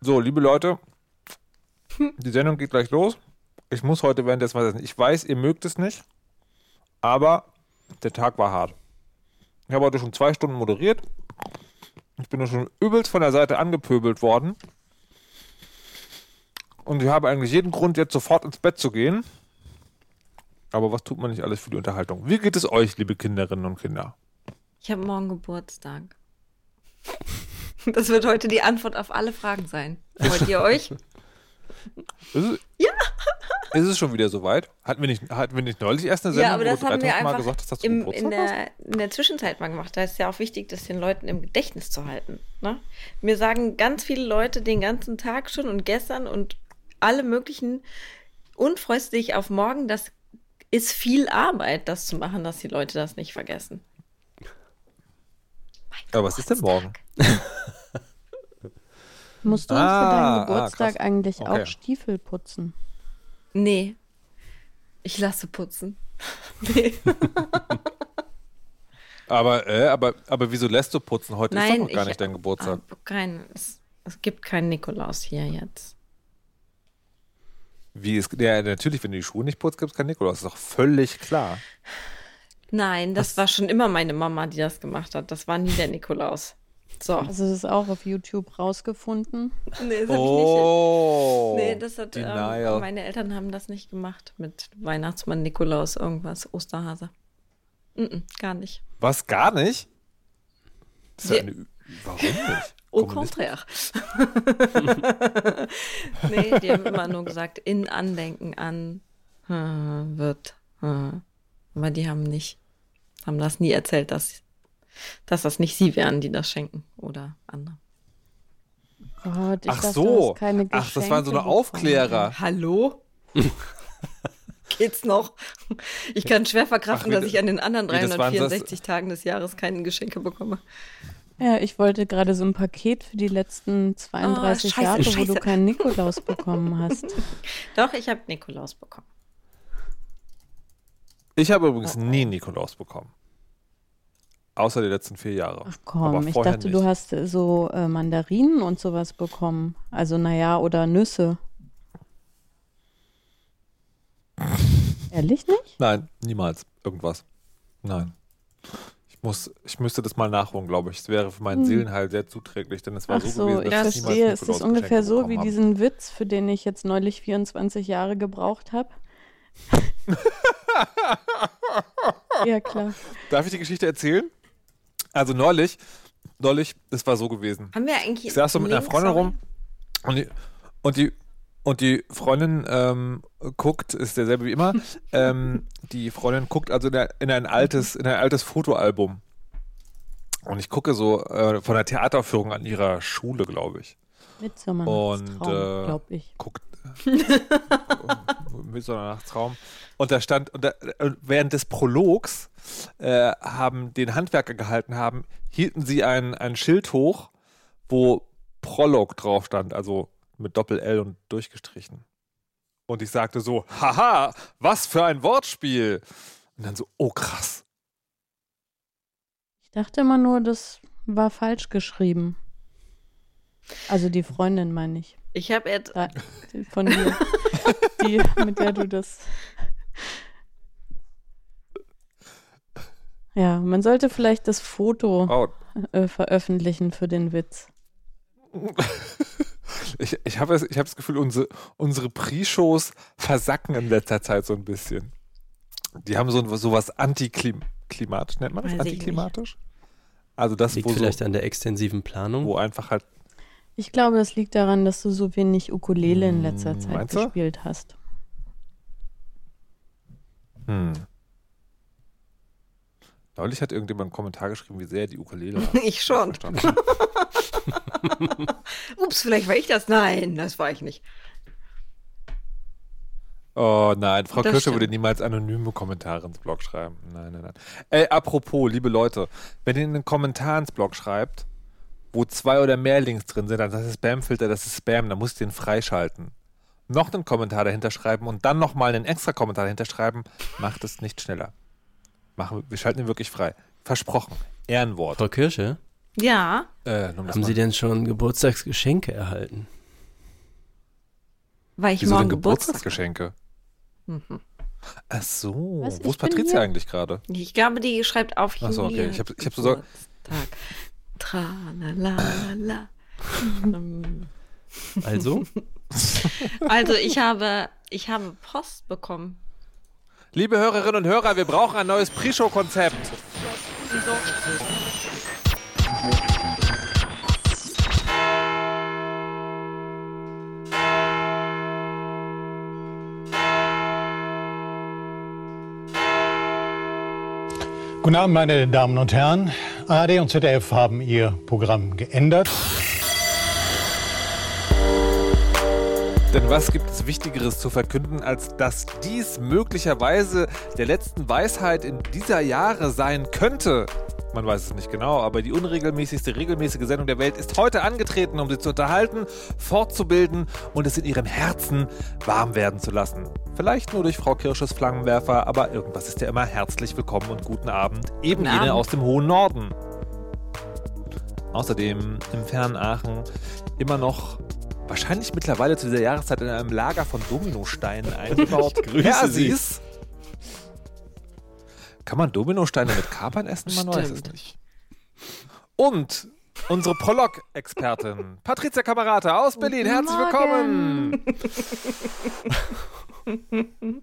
So, liebe Leute, die Sendung geht gleich los. Ich muss heute währenddessen was essen. Ich weiß, ihr mögt es nicht, aber der Tag war hart. Ich habe heute schon zwei Stunden moderiert. Ich bin schon übelst von der Seite angepöbelt worden. Und ich habe eigentlich jeden Grund, jetzt sofort ins Bett zu gehen. Aber was tut man nicht alles für die Unterhaltung? Wie geht es euch, liebe Kinderinnen und Kinder? Ich habe morgen Geburtstag. Das wird heute die Antwort auf alle Fragen sein. Freut ihr euch? Ist es, Ja. Ist es schon wieder soweit? Hatten wir nicht, hatten wir nicht neulich erst eine Ja, Sendung, aber wo das haben wir 3000 Mal einfach gesagt dass du im, in, der, in der Zwischenzeit mal gemacht. Da ist ja auch wichtig, das den Leuten im Gedächtnis zu halten. Ne? Mir sagen ganz viele Leute den ganzen Tag schon und gestern und alle möglichen und freust dich auf morgen. Das ist viel Arbeit, das zu machen, dass die Leute das nicht vergessen. Aber was ist denn morgen? Musst du Ah, für ah, deinen Geburtstag krass. eigentlich Okay. auch Stiefel putzen? Nee. Ich lasse putzen. nee. Aber, äh, aber, aber wieso lässt du putzen? Heute ist doch Nein, noch gar ich- nicht dein Geburtstag. Ah, kein, es, es gibt keinen Nikolaus hier jetzt. Wie ist, ja, natürlich, wenn du die Schuhe nicht putzt, gibt es kein Nikolaus. Das ist doch völlig klar. Nein, das war schon immer meine Mama, die das gemacht hat. Das war nie der Nikolaus. So. Also das ist auch auf YouTube rausgefunden. Nee, das hab Oh, ich nicht. Nee, das hat ähm, meine Eltern haben das nicht gemacht mit Weihnachtsmann, Nikolaus, irgendwas, Osterhase. Mm -mm, gar nicht. Was, gar nicht? Das ist ja eine, warum nicht? Au contraire. nee, die haben immer nur gesagt, in Andenken an äh, wird. Äh. Aber die haben nicht, haben das nie erzählt, dass, dass das nicht sie wären, die das schenken oder andere. Gott, ich Ach dachte, so. Ach, das waren so eine Aufklärer. Hallo? Geht's noch? Ich kann schwer verkraften, Ach, dass ich an den anderen wie, das waren das- 364 Tagen des Jahres keine Geschenke bekomme. Ja, ich wollte gerade so ein Paket für die letzten 32 Oh, scheiße, Jahre, wo scheiße. du keinen Nikolaus bekommen hast. Doch, ich habe Nikolaus bekommen. Ich habe übrigens nie Nikolaus bekommen. Außer die letzten vier Jahre. Ach Aber komm, ich dachte, nicht. du hast so äh, Mandarinen und sowas bekommen. Also naja, oder Nüsse. Ehrlich nicht? Nein, niemals. Irgendwas. Nein. Ich, muss, ich müsste das mal nachholen, glaube ich. Es wäre für meinen Hm. Seelenheil sehr zuträglich, denn es war Ach so, so, gewesen, ich dass ich verstehe. Es ist ungefähr so wie bekommen habe. diesen Witz, für den ich jetzt neulich 24 Jahre gebraucht habe. ja, klar. Darf ich die Geschichte erzählen? Also neulich, neulich, es war so gewesen. Haben wir eigentlich. Ich saß so mit einer Freundin rum und die, und die, und die Freundin ähm, guckt, ist derselbe wie immer, ähm, die Freundin guckt also in, ein- in ein altes, in ein altes Fotoalbum. Und ich gucke so äh, von der Theateraufführung an ihrer Schule, glaube ich. Mit Und, äh, glaube ich. Guckt mit so einer. Und da stand, und da, während des Prologs äh, haben den Handwerker gehalten haben, hielten sie ein, ein Schild hoch, wo Prolog drauf stand, also mit Doppel-L und durchgestrichen. Und ich sagte so, haha, was für ein Wortspiel. Und dann so, oh krass. Ich dachte immer nur, das war falsch geschrieben. Also die Freundin meine ich. Ich habe jetzt. Da, die von dir. die, mit der du das. Ja, man sollte vielleicht das Foto Oh, äh, veröffentlichen für den Witz. ich ich habe das, ich hab das Gefühl, unsere, unsere Pre-Shows versacken in letzter Zeit so ein bisschen. Die haben so, so was antiklimatisch, nennt man das? Weiß. Antiklimatisch? Also das, Liegt wo, so, vielleicht an der extensiven Planung. wo einfach halt, Ich glaube, das liegt daran, dass du so wenig Ukulele in letzter Hm, Zeit gespielt hast. hm. Neulich hat irgendjemand einen Kommentar geschrieben, wie sehr die Ukulele. Ich schon. Ups, vielleicht war ich das. Nein, das war ich nicht. Oh nein, Frau Das Kirsche stimmt. würde niemals anonyme Kommentare ins Blog schreiben. Nein, nein, nein. Ey, apropos, liebe Leute, wenn ihr einen Kommentar ins Blog schreibt, wo zwei oder mehr Links drin sind, dann das ist Spamfilter, das ist Spam, dann muss ich den freischalten. noch einen Kommentar dahinter schreiben und dann nochmal einen extra Kommentar dahinter schreiben, macht es nicht schneller. Machen, wir schalten ihn wirklich frei. Versprochen. Ehrenwort. Frau Kirsche, Ja, Äh, haben Sie denn schon Geburtstagsgeschenke erhalten? weil ich Wieso morgen Geburtstagsgeschenke? Mhm. Ach so. Was? Wo ist Patricia hier. eigentlich gerade? Ich glaube, die schreibt auf Ach so, okay. Ich hab- ich hab so- Geburtstag. Tralalala. Ähm, Also? also ich habe, ich habe Post bekommen. Liebe Hörerinnen und Hörer, wir brauchen ein neues Pre-Show-Konzept. Guten Abend, meine Damen und Herren. ARD und ZDF haben ihr Programm geändert. Denn was gibt es Wichtigeres zu verkünden, als dass dies möglicherweise der letzten Weisheit in dieser Jahre sein könnte? Man weiß es nicht genau, aber die unregelmäßigste regelmäßige Sendung der Welt ist heute angetreten, um sie zu unterhalten, fortzubilden und es in ihrem Herzen warm werden zu lassen. Vielleicht nur durch Frau Kirsches Flammenwerfer, aber irgendwas ist ja immer herzlich willkommen und guten Abend. Eben Guten jene Abend. aus dem hohen Norden. Außerdem im fernen Aachen immer noch wahrscheinlich mittlerweile zu dieser Jahreszeit in einem Lager von Dominosteinen eingebaut. grüße Sie. Persis. Kann man Dominosteine mit Kapern essen? Man weiß es nicht. Und unsere Prolog-Expertin Patricia Kamerata aus Berlin. Herzlich willkommen.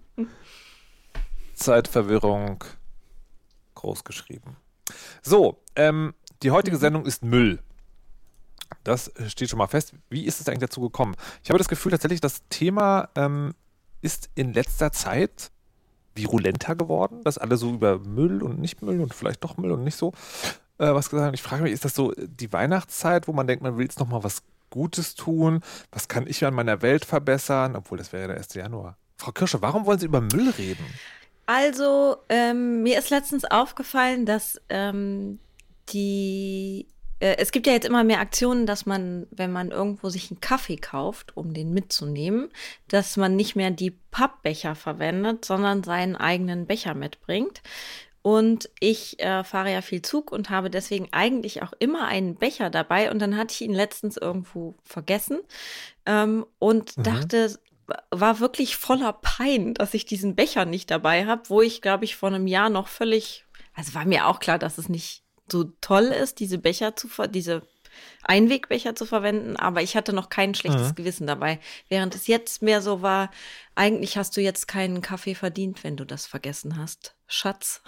Zeitverwirrung groß geschrieben. So, ähm, die heutige Sendung ist Müll. Das äh, steht schon mal fest. Wie ist es eigentlich dazu gekommen? Ich habe das Gefühl tatsächlich, das Thema ähm, ist in letzter Zeit virulenter geworden, dass alle so über Müll und nicht Müll und vielleicht doch Müll und nicht so äh, was gesagt haben. Ich frage mich, ist das so die Weihnachtszeit, wo man denkt, man will jetzt nochmal was Gutes tun? Was kann ich an meiner Welt verbessern? Obwohl, das wäre ja der 1. Januar. Frau Kirsche, warum wollen Sie über Müll reden? Also, ähm, mir ist letztens aufgefallen, dass ähm, die äh, es gibt ja jetzt immer mehr Aktionen, dass man, wenn man irgendwo sich einen Kaffee kauft, um den mitzunehmen, dass man nicht mehr die Pappbecher verwendet, sondern seinen eigenen Becher mitbringt. Und ich äh, fahre ja viel Zug und habe deswegen eigentlich auch immer einen Becher dabei. Und dann hatte ich ihn letztens irgendwo vergessen ähm, und Mhm. dachte, war wirklich voller Pein, dass ich diesen Becher nicht dabei habe, wo ich, glaube ich, vor einem Jahr noch völlig, also war mir auch klar, dass es nicht so toll ist, diese Becher zu ver diese Einwegbecher zu verwenden, aber ich hatte noch kein schlechtes Mhm. Gewissen dabei. Während es jetzt mehr so war, eigentlich hast du jetzt keinen Kaffee verdient, wenn du das vergessen hast. Schatz.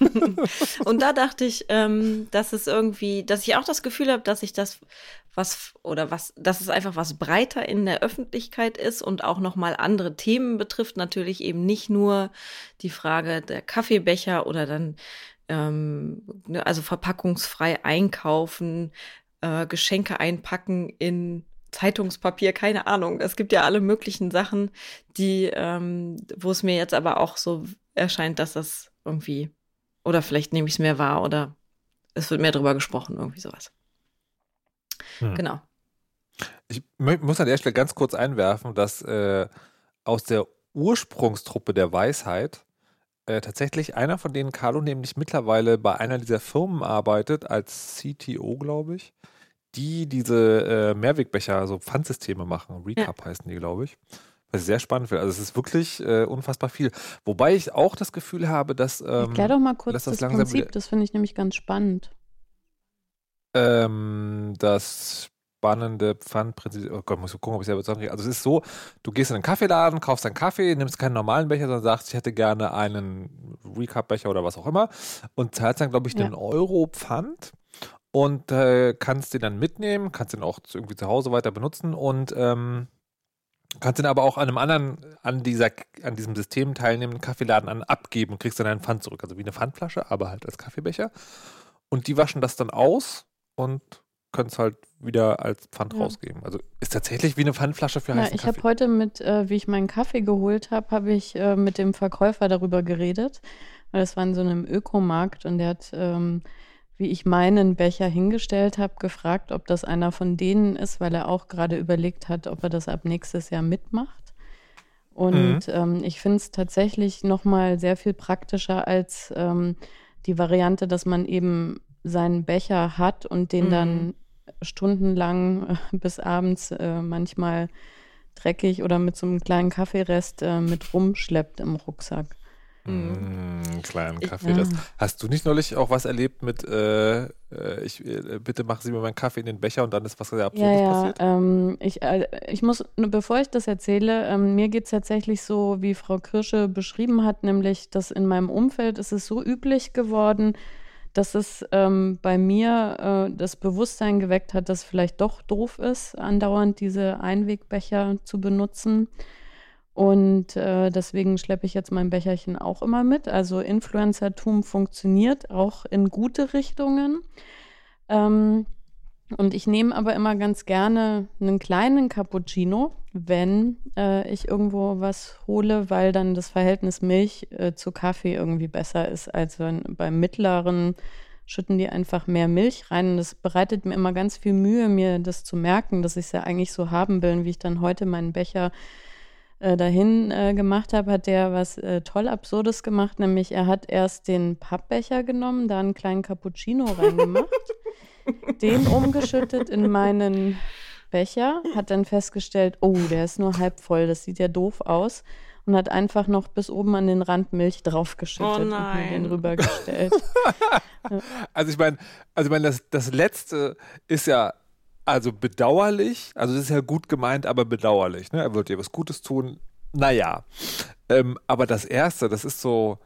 und da dachte ich, ähm, dass es irgendwie, dass ich auch das Gefühl habe, dass ich das was oder was, dass es einfach was breiter in der Öffentlichkeit ist und auch nochmal andere Themen betrifft. Natürlich eben nicht nur die Frage der Kaffeebecher oder dann ähm, ne, also verpackungsfrei einkaufen, äh, Geschenke einpacken in Zeitungspapier, keine Ahnung. Es gibt ja alle möglichen Sachen, die, ähm, wo es mir jetzt aber auch so erscheint, dass das irgendwie, oder vielleicht nehme ich es mehr wahr oder es wird mehr drüber gesprochen, irgendwie sowas. Hm. Genau. Ich muss an der Stelle ganz kurz einwerfen, dass äh, aus der Ursprungstruppe der Weisheit äh, tatsächlich einer von denen, Carlo, nämlich mittlerweile bei einer dieser Firmen arbeitet, als CTO, glaube ich, die diese äh, Mehrwegbecher, so Pfandsysteme machen. Recap heißen die, glaube ich. Was ich sehr spannend finde. Also es ist wirklich äh, unfassbar viel. Wobei ich auch das Gefühl habe, dass ähm, Erklär doch mal kurz das, das Prinzip, wieder- das finde ich nämlich ganz spannend. Ähm, das spannende Pfandprinzip. Oh Gott, muss ich gucken, ob ich selber zusammenkriege. Also es ist so, du gehst in einen Kaffeeladen, kaufst einen Kaffee, nimmst keinen normalen Becher, sondern sagst, ich hätte gerne einen Recap-Becher oder was auch immer und zahlst dann, glaube ich, Ja. einen Euro Pfand und äh, kannst den dann mitnehmen, kannst den auch irgendwie zu Hause weiter benutzen und ähm, kannst den aber auch an einem anderen, an dieser, an diesem System teilnehmenden Kaffeeladen an abgeben und kriegst dann einen Pfand zurück. Also wie eine Pfandflasche, aber halt als Kaffeebecher. Und die waschen das dann aus und können es halt wieder als Pfand Ja. rausgeben. Also ist tatsächlich wie eine Pfandflasche für Ja, heißen ich habe heute mit, äh, wie ich meinen Kaffee geholt habe, habe ich äh, mit dem Verkäufer darüber geredet. Weil das war in so einem Ökomarkt und der hat, ähm, wie ich meinen Becher hingestellt habe, gefragt, ob das einer von denen ist, weil er auch gerade überlegt hat, ob er das ab nächstes Jahr mitmacht. Und ähm, ich finde es tatsächlich nochmal sehr viel praktischer als ähm, die Variante, dass man eben seinen Becher hat und den Mhm. dann stundenlang äh, bis abends äh, manchmal dreckig oder mit so einem kleinen Kaffeerest äh, mit rumschleppt im Rucksack. Mm, kleinen Ich- Kaffee. ja. Das. Hast du nicht neulich auch was erlebt mit, äh, ich, äh, bitte machen Sie mir meinen Kaffee in den Becher und dann ist was sehr Ja, Absurdes ja. passiert? Ähm, ich, äh, ich muss, nur bevor ich das erzähle, ähm, mir geht es tatsächlich so, wie Frau Kirsche beschrieben hat, nämlich, dass in meinem Umfeld ist es so üblich geworden, dass es ähm, bei mir äh, das Bewusstsein geweckt hat, dass vielleicht doch doof ist, andauernd diese Einwegbecher zu benutzen. Und äh, deswegen schleppe ich jetzt mein Becherchen auch immer mit. Also Influencertum funktioniert auch in gute Richtungen. Ähm, und ich nehme aber immer ganz gerne einen kleinen Cappuccino, wenn äh, ich irgendwo was hole, weil dann das Verhältnis Milch äh, zu Kaffee irgendwie besser ist, als wenn beim mittleren schütten die einfach mehr Milch rein. Und das bereitet mir immer ganz viel Mühe, mir das zu merken, dass ich es ja eigentlich so haben will. Und wie ich dann heute meinen Becher äh, dahin äh, gemacht habe, hat der was äh, toll Absurdes gemacht, nämlich er hat erst den Pappbecher genommen, da einen kleinen Cappuccino reingemacht, den umgeschüttet in meinen Becher, hat dann festgestellt, oh, der ist nur halb voll, das sieht ja doof aus und hat einfach noch bis oben an den Rand Milch draufgeschüttet Oh und mir den rübergestellt. Also ich meine, also ich meine, das, das letzte ist ja also bedauerlich, also das ist ja gut gemeint, aber bedauerlich. Ne? Er wird dir was Gutes tun. Naja. Ähm, aber das erste, das ist so,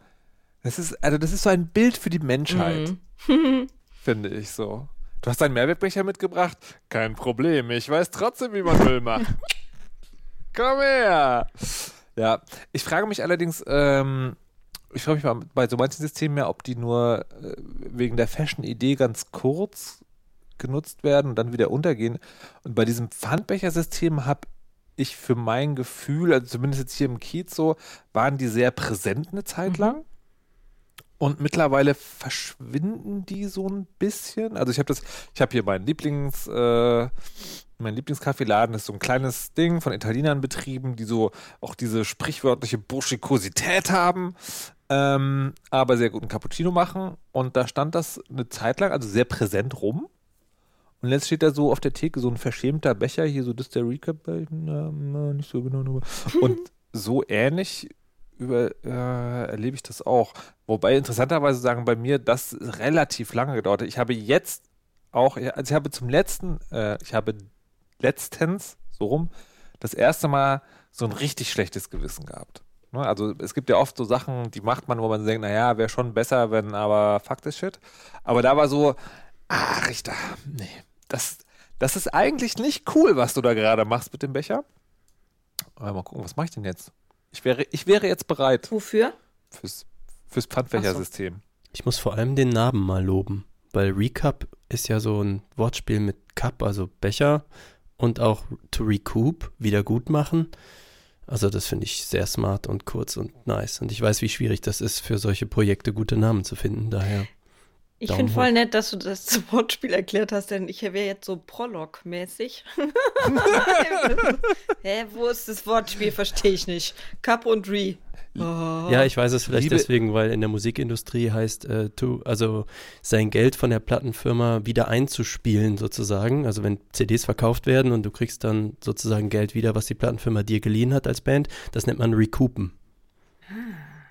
das ist, also das ist so ein Bild für die Menschheit, Mhm. finde ich so. Du hast deinen Mehrwegbecher mitgebracht? Kein Problem, ich weiß trotzdem, wie man Müll macht. Komm her! Ja, ich frage mich allerdings, ähm, ich frage mich mal bei so manchen Systemen mehr, ob die nur äh, wegen der Fashion-Idee ganz kurz genutzt werden und dann wieder untergehen. Und bei diesem Pfandbechersystem habe ich für mein Gefühl, also zumindest jetzt hier im Kiez so, waren die sehr präsent eine Zeit lang. Und mittlerweile verschwinden die so ein bisschen. Also ich habe das, ich habe hier meinen Lieblings, äh, mein Lieblingskaffeeladen ist so ein kleines Ding von Italienern betrieben, die so auch diese sprichwörtliche Burschikosität haben, ähm, aber sehr guten Cappuccino machen. Und da stand das eine Zeit lang, also sehr präsent rum. Und jetzt steht da so auf der Theke so ein verschämter Becher, hier so, das ist der Recap, äh, nicht so genau. Und so ähnlich über, äh, erlebe ich das auch. Wobei interessanterweise sagen bei mir, das relativ lange gedauert hat. Ich habe jetzt auch, also ich habe zum letzten, äh, ich habe letztens, so rum, das erste Mal so ein richtig schlechtes Gewissen gehabt. Ne? Also es gibt ja oft so Sachen, die macht man, wo man denkt, naja, wäre schon besser, wenn aber Fakt ist Shit. Aber da war so, ah, Richter, nee, das, das ist eigentlich nicht cool, was du da gerade machst mit dem Becher. Aber mal gucken, was mache ich denn jetzt? Ich wäre, ich wäre jetzt bereit Wofür? fürs, fürs Pfandbechersystem. Ich muss vor allem den Namen mal loben, weil Recap ist ja so ein Wortspiel mit Cup, also Becher und auch to recoup, wieder gut machen. Also das finde ich sehr smart und kurz und nice. Und ich weiß, wie schwierig das ist, für solche Projekte gute Namen zu finden. Daher, Ich finde voll nett, dass du das zum Wortspiel erklärt hast, denn ich wäre jetzt so Prolog-mäßig. Hä, wo ist das Wortspiel? Verstehe ich nicht. Cup und Re. Oh. ja, ich weiß es vielleicht Liebe- deswegen, weil in der Musikindustrie heißt, äh, to, also sein Geld von der Plattenfirma wieder einzuspielen sozusagen. Also wenn CDs verkauft werden und du kriegst dann sozusagen Geld wieder, was die Plattenfirma dir geliehen hat als Band, das nennt man Recoupen.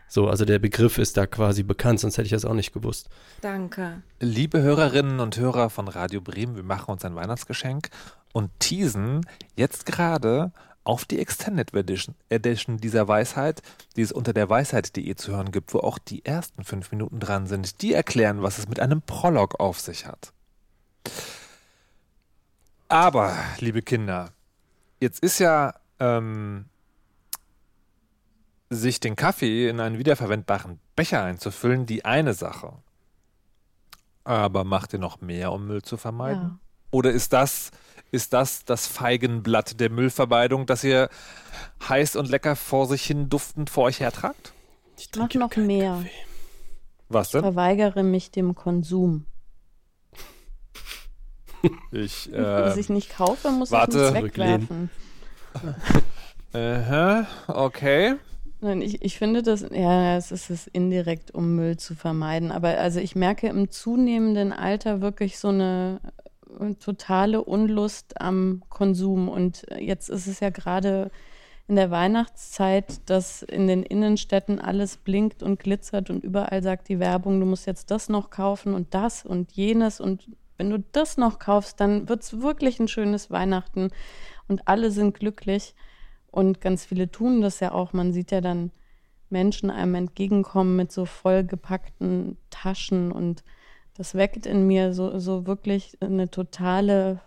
So, also der Begriff ist da quasi bekannt, sonst hätte ich das auch nicht gewusst. Danke. Liebe Hörerinnen und Hörer von Radio Bremen, wir machen uns ein Weihnachtsgeschenk und teasen jetzt gerade auf die Extended Edition, Edition dieser Weisheit, die es unter der Weisheit.de zu hören gibt, wo auch die ersten fünf Minuten dran sind. Die erklären, was es mit einem Prolog auf sich hat. Aber, liebe Kinder, jetzt ist ja ähm, sich den Kaffee in einen wiederverwendbaren Becher einzufüllen die eine Sache. Aber macht ihr noch mehr, um Müll zu vermeiden? Ja. Oder ist das, ist das das Feigenblatt der Müllvermeidung, das ihr heiß und lecker vor sich hin duftend vor euch hertragt? Ich Mach trinke noch mehr. Kaffee. Was Ich denn? verweigere mich dem Konsum. Ich, Was äh, ich nicht kaufe, muss warte. ich nicht wegwerfen. Aha, okay. Nein, ich, ich finde das, ja, es ist es indirekt, um Müll zu vermeiden. Aber also ich merke im zunehmenden Alter wirklich so eine äh, totale Unlust am Konsum. Und jetzt ist es ja gerade in der Weihnachtszeit, dass in den Innenstädten alles blinkt und glitzert und überall sagt die Werbung, du musst jetzt das noch kaufen und das und jenes. Und wenn du das noch kaufst, dann wird es wirklich ein schönes Weihnachten und alle sind glücklich. Und ganz viele tun das ja auch. Man sieht ja dann Menschen einem entgegenkommen mit so vollgepackten Taschen und das weckt in mir so, so wirklich eine totale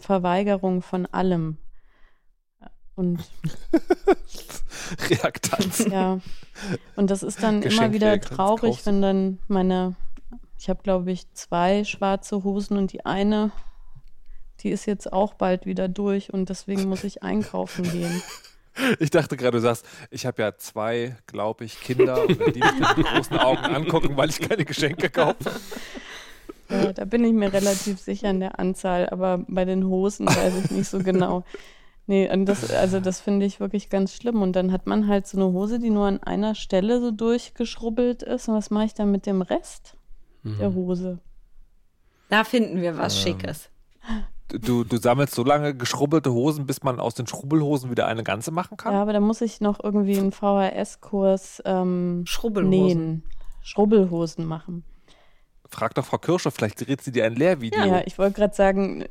Verweigerung von allem. Und Reaktanz. Ja. Und das ist dann immer wieder traurig, wenn dann meine, ich habe glaube ich zwei schwarze Hosen und die eine, die ist jetzt auch bald wieder durch und deswegen muss ich einkaufen gehen. Ich dachte gerade, du sagst, ich habe ja zwei, glaube ich, Kinder und wenn die mich mit großen Augen angucken, weil ich keine Geschenke kaufe. Ja, da bin ich mir relativ sicher in der Anzahl, aber bei den Hosen weiß ich nicht so genau. Nee, das, also das finde ich wirklich ganz schlimm. Und dann hat man halt so eine Hose, die nur an einer Stelle so durchgeschrubbelt ist. Und was mache ich dann mit dem Rest mhm. der Hose? Da finden wir was ähm. Schickes du, du sammelst so lange geschrubbelte Hosen, bis man aus den Schrubbelhosen wieder eine ganze machen kann? Ja, aber da muss ich noch irgendwie einen VHS-Kurs ähm, nähen. Schrubbelhosen machen. Frag doch Frau Kirscher, vielleicht dreht sie dir ein Lehrvideo. Ja, ich wollte gerade sagen,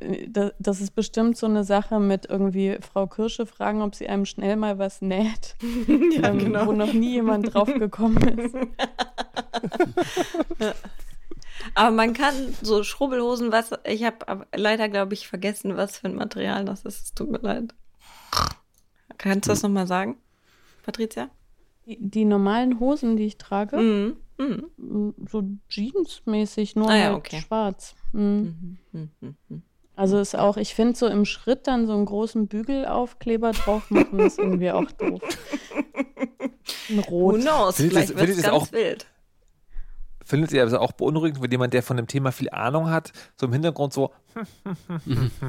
das ist bestimmt so eine Sache mit irgendwie Frau Kirsche fragen, ob sie einem schnell mal was näht, ja, ähm, genau. wo noch nie jemand drauf gekommen ist. Aber man kann so Schrubbelhosen, was ich habe leider, glaube ich, vergessen, was für ein Material das ist. Es tut mir leid. Kannst du das nochmal sagen, Patricia? Die, die, normalen Hosen, die ich trage, mhm. Mhm. so jeansmäßig, nur ah, ja, halt okay. schwarz. Mhm. mhm, mhm, mhm. Also ist auch, ich finde so im Schritt dann so einen großen Bügelaufkleber drauf machen, ist irgendwie auch doof. Ein Rot. Who knows, vielleicht wird es ganz auch, wild findet ihr also auch beunruhigend, wenn jemand, der von dem Thema viel Ahnung hat, so im Hintergrund so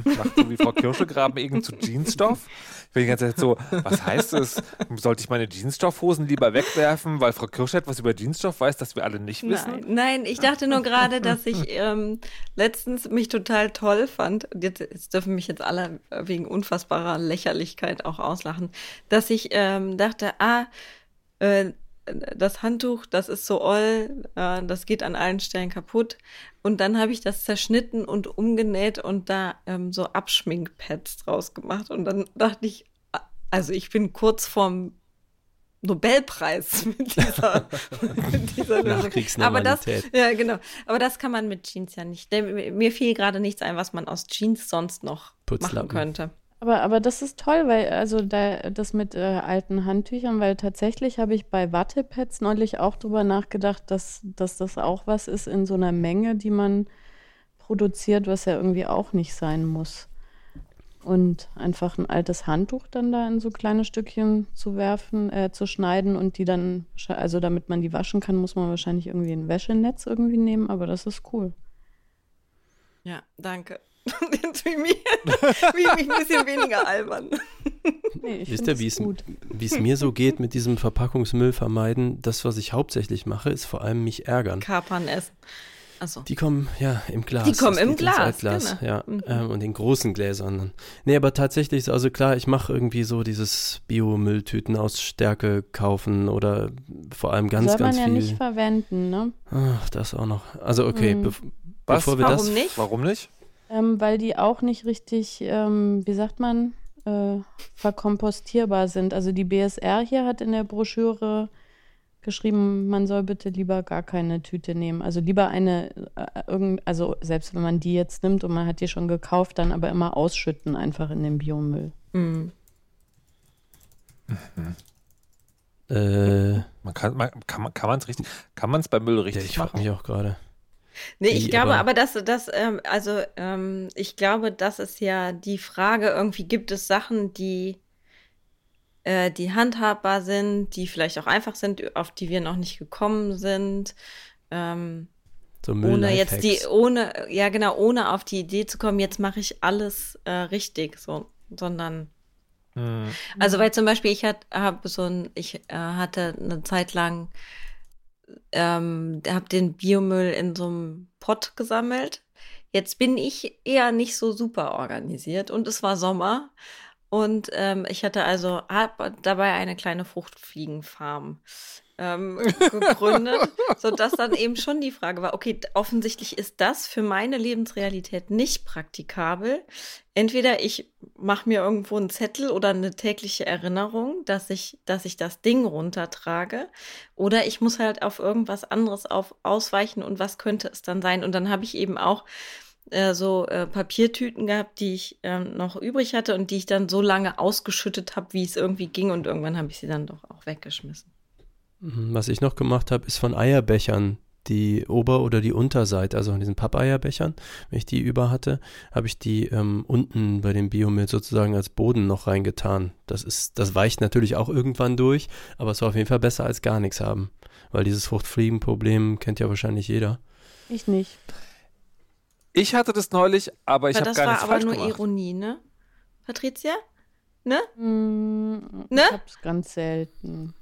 macht so wie Frau Kirschegraben irgend zu Jeansstoff? Ich bin die ganze Zeit so, was heißt es? Sollte ich meine Jeansstoffhosen lieber wegwerfen, weil Frau Kirsche etwas über Jeansstoff weiß, das wir alle nicht wissen? Nein, nein ich dachte nur gerade, dass ich ähm, letztens mich total toll fand. Jetzt, jetzt, dürfen mich jetzt alle wegen unfassbarer Lächerlichkeit auch auslachen, dass ich ähm, dachte, ah, äh, das Handtuch, das ist so oll, äh, das geht an allen Stellen kaputt. Und dann habe ich das zerschnitten und umgenäht und da ähm, so Abschminkpads draus gemacht. Und dann dachte ich, also ich bin kurz vorm Nobelpreis mit dieser, mit dieser Lösung. Aber das, ja, genau. Aber das kann man mit Jeans ja nicht. Mir fiel gerade nichts ein, was man aus Jeans sonst noch machen könnte. Aber, aber das ist toll, weil, also da, das mit äh, alten Handtüchern, weil tatsächlich habe ich bei Wattepads neulich auch drüber nachgedacht, dass, dass das auch was ist in so einer Menge, die man produziert, was ja irgendwie auch nicht sein muss. Und einfach ein altes Handtuch dann da in so kleine Stückchen zu werfen, äh, zu schneiden und die dann, also damit man die waschen kann, muss man wahrscheinlich irgendwie ein Wäschenetz irgendwie nehmen, aber das ist cool. Ja, danke. Jetzt fühle ich mich ein bisschen weniger albern. Nee, Wisst ihr, wie es mir so geht mit diesem Verpackungsmüll vermeiden? Das, was ich hauptsächlich mache, ist vor allem mich ärgern. Kapern essen. Achso. Die kommen ja im Glas. Die kommen im Glas. Genau. Ja, mhm. ähm, und in großen Gläsern. Nee, aber tatsächlich, also klar, ich mache irgendwie so dieses Biomülltüten aus Stärke kaufen oder vor allem ganz, Soll ganz viel. Soll man ja nicht verwenden, ne? Ach, das auch noch. Also okay, mhm. be was? bevor wir Warum das. Nicht? Warum nicht? Ähm, weil die auch nicht richtig, ähm, wie sagt man, äh, verkompostierbar sind. Also die BSR hier hat in der Broschüre geschrieben, man soll bitte lieber gar keine Tüte nehmen. Also lieber eine, äh, also selbst wenn man die jetzt nimmt und man hat die schon gekauft, dann aber immer ausschütten einfach in den Biomüll. Mhm. Mhm. Äh, man kann man kann man es richtig kann man es bei Müll richtig ja, ich frage mich auch gerade Nee, ich glaube aber, aber dass das, ähm, also ähm, ich glaube, das ist ja die Frage, irgendwie gibt es Sachen, die, äh, die handhabbar sind, die vielleicht auch einfach sind, auf die wir noch nicht gekommen sind. Ähm, so ohne jetzt die, ohne, ja genau, ohne auf die Idee zu kommen, jetzt mache ich alles äh, richtig, so, sondern Hm. Also weil zum Beispiel ich hat, habe so ein, ich äh, hatte eine Zeit lang, ähm, habe den Biomüll in so einem Pott gesammelt. Jetzt bin ich eher nicht so super organisiert und es war Sommer und ähm, ich hatte also dabei eine kleine Fruchtfliegenfarm ähm, gegründet, sodass dann eben schon die Frage war, okay, offensichtlich ist das für meine Lebensrealität nicht praktikabel. Entweder ich mache mir irgendwo einen Zettel oder eine tägliche Erinnerung, dass ich, dass ich das Ding runtertrage, oder ich muss halt auf irgendwas anderes auf, ausweichen und was könnte es dann sein? Und dann habe ich eben auch äh, so äh, Papiertüten gehabt, die ich äh, noch übrig hatte und die ich dann so lange ausgeschüttet habe, wie es irgendwie ging und irgendwann habe ich sie dann doch auch weggeschmissen. Mhm, Was ich noch gemacht habe, ist von Eierbechern die Ober- oder die Unterseite, also von diesen Pappeierbechern, wenn ich die über hatte, habe ich die ähm, unten bei dem Biomüll sozusagen als Boden noch reingetan. Das ist, das weicht natürlich auch irgendwann durch, aber es war auf jeden Fall besser als gar nichts haben. Weil dieses Fruchtfliegenproblem kennt ja wahrscheinlich jeder. Ich nicht. Ich hatte das neulich, aber ich habe das gar war nichts aber falsch nur gemacht. Ironie, ne? Patricia? Ne? Hm, Ne? Ich hab's ganz selten.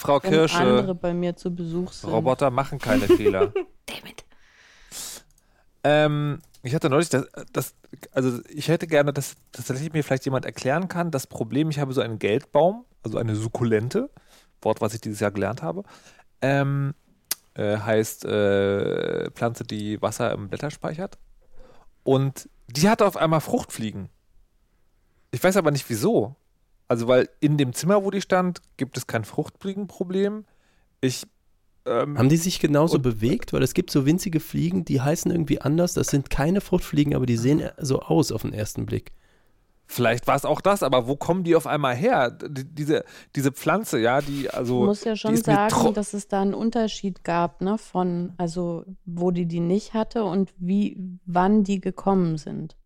Frau Kirsche, andere bei mir zu Besuch sind. Roboter machen keine Fehler. Damn it. Ähm, ich hatte neulich das, das, also ich hätte gerne, dass tatsächlich mir vielleicht jemand erklären kann, das Problem, ich habe so einen Geldbaum, also eine Sukkulente, Wort, was ich dieses Jahr gelernt habe, ähm, äh, heißt äh, Pflanze, die Wasser im Blätter speichert. Und die hatte auf einmal Fruchtfliegen. Ich weiß aber nicht wieso. Also, weil in dem Zimmer, wo die stand, gibt es kein Fruchtfliegenproblem. Ich ähm, Haben die sich genauso Und- bewegt? Weil es gibt so winzige Fliegen, die heißen irgendwie anders. Das sind keine Fruchtfliegen, aber die sehen so aus auf den ersten Blick. Vielleicht war es auch das, aber wo kommen die auf einmal her? Die, diese, diese Pflanze, ja, die also. Ich muss ja schon sagen, dass es da einen Unterschied gab, ne, von, also wo die die nicht hatte und wie, wann die gekommen sind.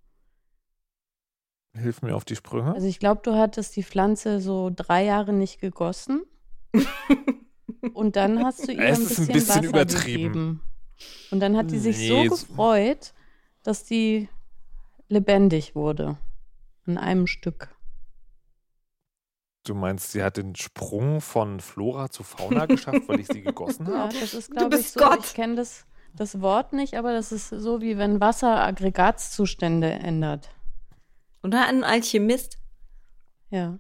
Hilf mir auf die Sprünge. Also ich glaube, du hattest die Pflanze so drei Jahre nicht gegossen und dann hast du ihr Es ein ist bisschen, ein bisschen Wasser übertrieben. gegeben. Und dann hat die sich Nee, so gefreut, dass die lebendig wurde. In einem Stück. Du meinst, sie hat den Sprung von Flora zu Fauna geschafft, weil ich sie gegossen Ja, habe? das ist, Du glaube ich, bist so. Gott. Ich kenne das, das Wort nicht, aber das ist so, wie wenn Wasser Aggregatzustände ändert. Oder ein Alchemist. Ja.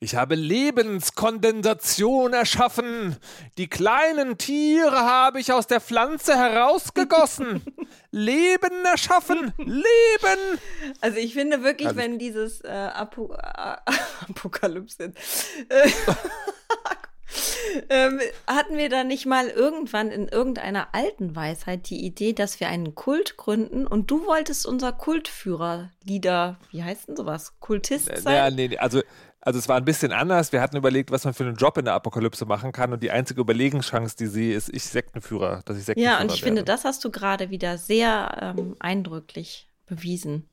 Ich habe Lebenskondensation erschaffen. Die kleinen Tiere habe ich aus der Pflanze herausgegossen. Leben erschaffen. Leben. Also ich finde wirklich, Also- wenn dieses äh, Apo Apokalypse äh, ähm, hatten wir da nicht mal irgendwann in irgendeiner alten Weisheit die Idee, dass wir einen Kult gründen und du wolltest unser Kultführer, Lieder, wie heißt denn sowas? Kultist Ja, sein? nee, nee, also, also es war ein bisschen anders. Wir hatten überlegt, was man für einen Job in der Apokalypse machen kann. Und die einzige Überlegenschance, die sehe, ist ich Sektenführer, dass ich Sektenführer Ja, und ich finde, werde. das hast du gerade wieder sehr ähm, eindrücklich bewiesen.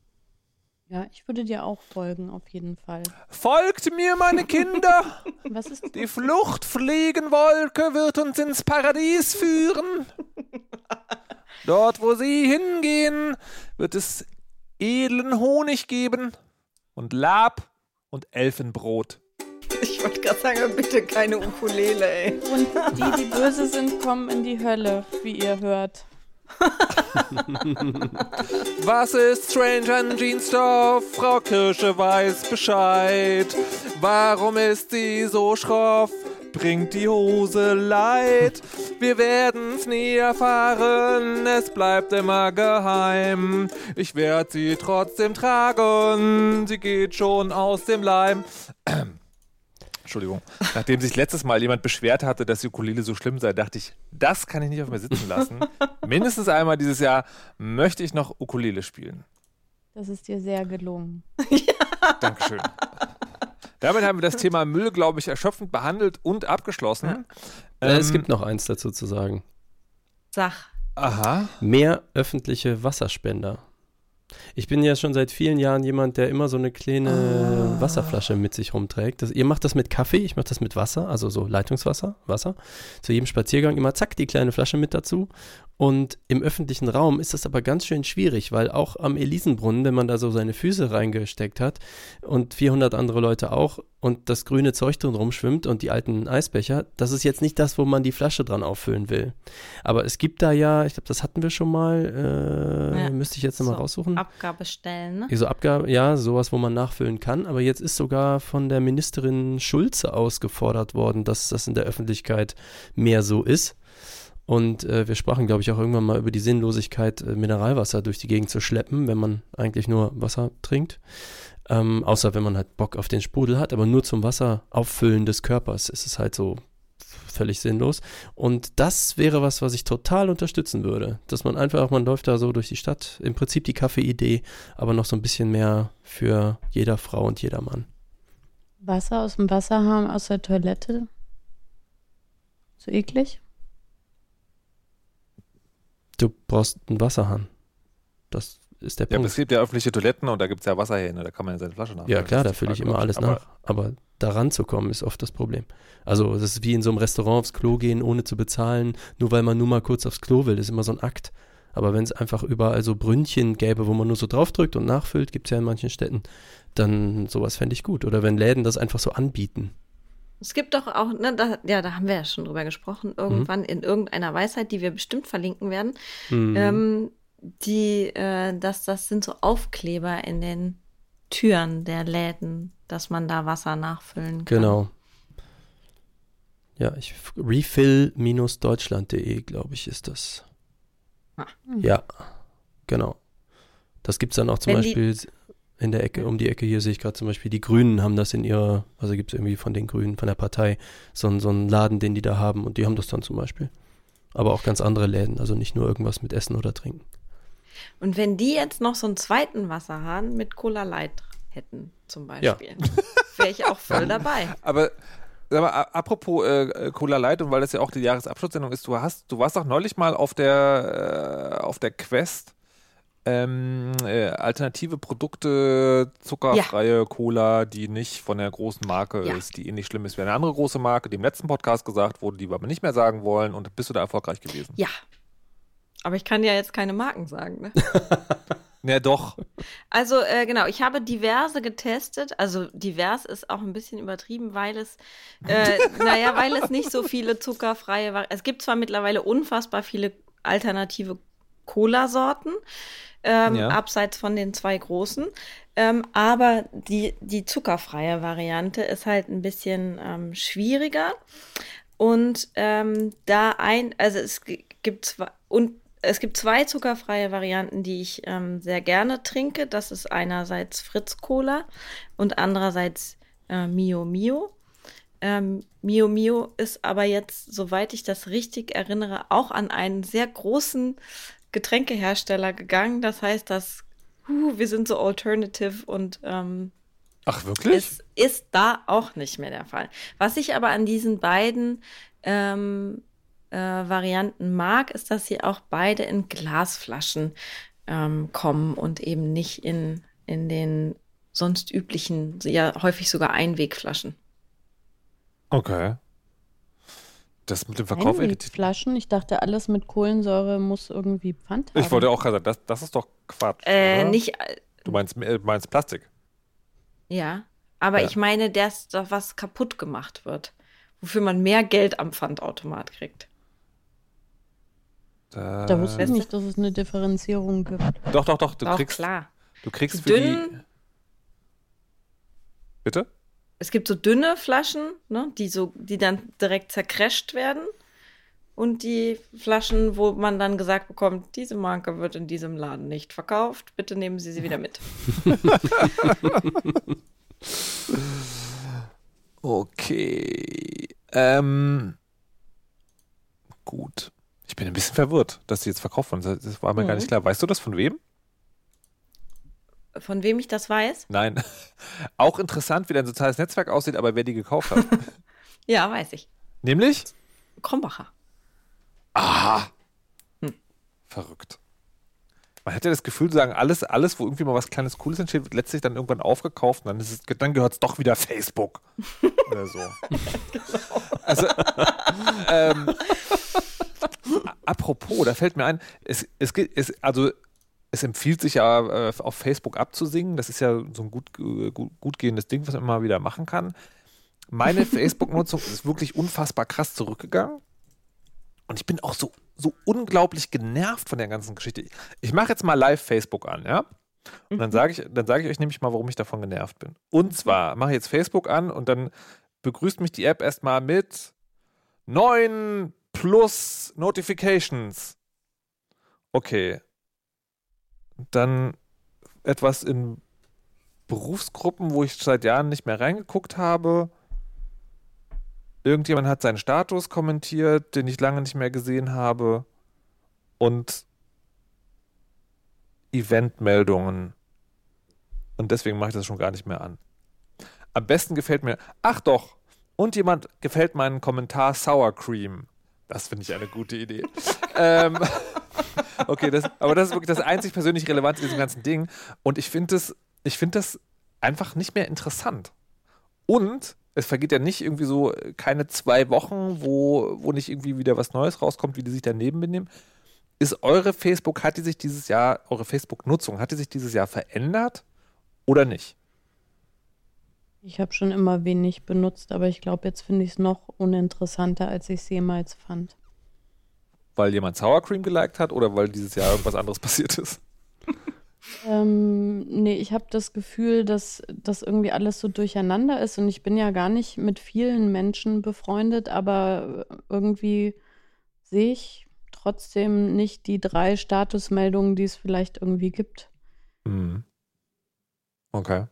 Ja, ich würde dir auch folgen, auf jeden Fall. Folgt mir, meine Kinder! Was ist Die Fluchtfliegenwolke wird uns ins Paradies führen. Dort, wo sie hingehen, wird es edlen Honig geben und Lab und Elfenbrot. Ich wollte gerade sagen, bitte keine Ukulele, ey. Und die, die böse sind, kommen in die Hölle, wie ihr hört. Was ist strange an Jeansstoff? Frau Kirsche weiß Bescheid. Warum ist sie so schroff? Bringt die Hose Leid? Wir werden's nie erfahren, es bleibt immer geheim. Ich werd sie trotzdem tragen, sie geht schon aus dem Leim. Entschuldigung. Nachdem sich letztes Mal jemand beschwert hatte, dass die Ukulele so schlimm sei, dachte ich, das kann ich nicht auf mir sitzen lassen. Mindestens einmal dieses Jahr möchte ich noch Ukulele spielen. Das ist dir sehr gelungen. Dankeschön. Damit haben wir das Thema Müll, glaube ich, erschöpfend behandelt und abgeschlossen. Äh, es Ähm, gibt noch eins dazu zu sagen. Sag. Aha. Mehr öffentliche Wasserspender. Ich bin ja schon seit vielen Jahren jemand, der immer so eine kleine Wasserflasche mit sich rumträgt. Das, ihr macht das mit Kaffee, ich mache das mit Wasser, also so Leitungswasser, Wasser. Zu jedem Spaziergang immer zack, die kleine Flasche mit dazu. Und im öffentlichen Raum ist das aber ganz schön schwierig, weil auch am Elisenbrunnen, wenn man da so seine Füße reingesteckt hat und 400 andere Leute auch und das grüne Zeug drin rumschwimmt und die alten Eisbecher, das ist jetzt nicht das, wo man die Flasche dran auffüllen will. Aber es gibt da ja, ich glaube, das hatten wir schon mal, äh, Ja. müsste ich jetzt nochmal So, raussuchen. Abgabestellen, ne? So Abgabe, ja, sowas, wo man nachfüllen kann. Aber jetzt ist sogar von der Ministerin Schulze ausgefordert worden, dass das in der Öffentlichkeit mehr so ist. Und äh, wir sprachen, glaube ich, auch irgendwann mal über die Sinnlosigkeit, äh, Mineralwasser durch die Gegend zu schleppen, wenn man eigentlich nur Wasser trinkt. Ähm, außer wenn man halt Bock auf den Sprudel hat, aber nur zum Wasser auffüllen des Körpers ist es halt so völlig sinnlos. Und das wäre was, was ich total unterstützen würde. Dass man einfach, man läuft da so durch die Stadt, im Prinzip die Kaffeeidee, aber noch so ein bisschen mehr für jeder Frau und jeder Mann. Wasser aus dem Wasserhahn aus der Toilette. So eklig? Du brauchst einen Wasserhahn. Das ist der Ja, Punkt. es gibt ja öffentliche Toiletten und da gibt es ja Wasserhähne, da kann man ja seine Flasche nachfüllen. Ja, klar, da fülle ich immer alles Aber nach. Aber da ranzukommen ist oft das Problem. Also, das ist wie in so einem Restaurant aufs Klo gehen, ohne zu bezahlen, nur weil man nur mal kurz aufs Klo will, das ist immer so ein Akt. Aber wenn es einfach überall so Brünnchen gäbe, wo man nur so draufdrückt und nachfüllt, gibt es ja in manchen Städten, dann sowas fände ich gut. Oder wenn Läden das einfach so anbieten. Es gibt doch auch, ne, da, ja, da haben wir ja schon drüber gesprochen, irgendwann in irgendeiner Weisheit, die wir bestimmt verlinken werden, Mhm. ähm, die, äh, dass das sind so Aufkleber in den Türen der Läden, dass man da Wasser nachfüllen kann. Genau. Ja, ich refill-deutschland.de, glaube ich, ist das. Ah. Ja, genau. Das gibt es dann auch zum Wenn die- Beispiel in der Ecke, um die Ecke hier sehe ich gerade zum Beispiel, die Grünen haben das in ihrer, also gibt es irgendwie von den Grünen, von der Partei, so, einen- so einen Laden, den die da haben und die haben das dann zum Beispiel. Aber auch ganz andere Läden, also nicht nur irgendwas mit Essen oder Trinken. Und wenn die jetzt noch so einen zweiten Wasserhahn mit Cola Light hätten, zum Ja. Beispiel, wäre ich auch voll dabei. Aber sag mal, apropos äh, Cola Light und weil das ja auch die Jahresabschlusssendung ist, du hast, du warst auch neulich mal auf der äh, auf der Quest ähm, äh, alternative Produkte, zuckerfreie Cola, die nicht von der großen Marke Ja. ist, die ähnlich schlimm ist wie eine andere große Marke, die im letzten Podcast gesagt wurde, die wir aber nicht mehr sagen wollen und bist du da erfolgreich gewesen? Ja. Aber ich kann ja jetzt keine Marken sagen, ne? Ja, doch. Also äh, genau, ich habe diverse getestet. Also divers ist auch ein bisschen übertrieben, weil es, äh, naja, weil es nicht so viele zuckerfreie Vari Es gibt zwar mittlerweile unfassbar viele alternative Cola-Sorten, ähm, Ja. abseits von den zwei großen. Ähm, aber die, die zuckerfreie Variante ist halt ein bisschen ähm, schwieriger. Und ähm, da ein, also es gibt zwei, und es gibt zwei zuckerfreie Varianten, die ich ähm, sehr gerne trinke. Das ist einerseits Fritz Cola und andererseits äh, Mio Mio. Ähm, Mio Mio ist aber jetzt, soweit ich das richtig erinnere, auch an einen sehr großen Getränkehersteller gegangen. Das heißt, dass huh, wir sind so alternative und ähm, Ach, wirklich? es ist da auch nicht mehr der Fall. Was ich aber an diesen beiden ähm, äh, Varianten mag, ist, dass sie auch beide in Glasflaschen ähm, kommen und eben nicht in, in den sonst üblichen, ja häufig sogar Einwegflaschen. Okay. Das mit dem Verkauf irritiert. Flaschen. Ich dachte, alles mit Kohlensäure muss irgendwie Pfand haben. Ich wollte auch gerade sagen, das, das ist doch Quatsch. Äh, oder? nicht, äh, Du meinst, meinst Plastik. ja, aber Ja. ich meine, dass da was kaputt gemacht wird, wofür man mehr Geld am Pfandautomat kriegt. Da, Da wusste ich nicht, dass es eine Differenzierung gibt. Doch, doch, doch. Du Auch kriegst, klar. du kriegst Die für die. Bitte? Es gibt so dünne Flaschen, ne, die so, die dann direkt zercrasht werden. Und die Flaschen, wo man dann gesagt bekommt, diese Marke wird in diesem Laden nicht verkauft, bitte nehmen Sie sie wieder mit. Okay. Ähm. Gut. Ich bin ein bisschen verwirrt, dass die jetzt verkauft wurden. Das war mir gar Mhm. nicht klar. Weißt du das von wem? Von wem ich das weiß? Nein. Auch interessant, wie dein soziales Netzwerk aussieht, aber wer die gekauft hat. Ja, weiß ich. Nämlich? Krombacher. Aha. Hm. Verrückt. Man hat ja das Gefühl, zu sagen, alles, alles, wo irgendwie mal was kleines Cooles entsteht, wird letztlich dann irgendwann aufgekauft und dann, ist es, dann gehört es doch wieder Facebook. Oder so. Also, ähm, apropos, da fällt mir ein, es, es, es, also es empfiehlt sich ja äh, auf Facebook abzusingen. Das ist ja so ein gut, äh, gut, gut gehendes Ding, was man immer wieder machen kann. Meine Facebook-Nutzung ist wirklich unfassbar krass zurückgegangen. Und ich bin auch so, so unglaublich genervt von der ganzen Geschichte. Ich mache jetzt mal live Facebook an, ja? Und dann mhm. sage ich, dann ich euch nämlich mal, warum ich davon genervt bin. Und zwar mache ich jetzt Facebook an und dann begrüßt mich die App erstmal mit 9 plus Notifications. Okay, dann etwas in Berufsgruppen, wo ich seit Jahren nicht mehr reingeguckt habe. Irgendjemand hat seinen Status kommentiert, den ich lange nicht mehr gesehen habe. Und Eventmeldungen. Und deswegen mache ich das schon gar nicht mehr an. Am besten gefällt mir, ach doch, und jemand gefällt meinen Kommentar Sour Cream. Das finde ich eine gute Idee. ähm, okay, das, aber das ist wirklich das einzig persönlich Relevante in diesem ganzen Ding. Und ich finde das, ich das einfach nicht mehr interessant. Und es vergeht ja nicht irgendwie so keine zwei Wochen, wo, wo nicht irgendwie wieder was Neues rauskommt, wie die sich daneben benehmen. Ist eure Facebook, hat die sich dieses Jahr, eure Facebook-Nutzung, hat die sich dieses Jahr verändert oder nicht? Ich habe schon immer wenig benutzt, aber ich glaube, jetzt finde ich es noch uninteressanter, als ich es jemals fand. Weil jemand Sour Cream geliked hat oder weil dieses Jahr irgendwas anderes passiert ist? Ähm, nee, ich habe das Gefühl, dass das irgendwie alles so durcheinander ist und ich bin ja gar nicht mit vielen Menschen befreundet, aber irgendwie sehe ich trotzdem nicht die drei Statusmeldungen, die es vielleicht irgendwie gibt. Mhm. Okay.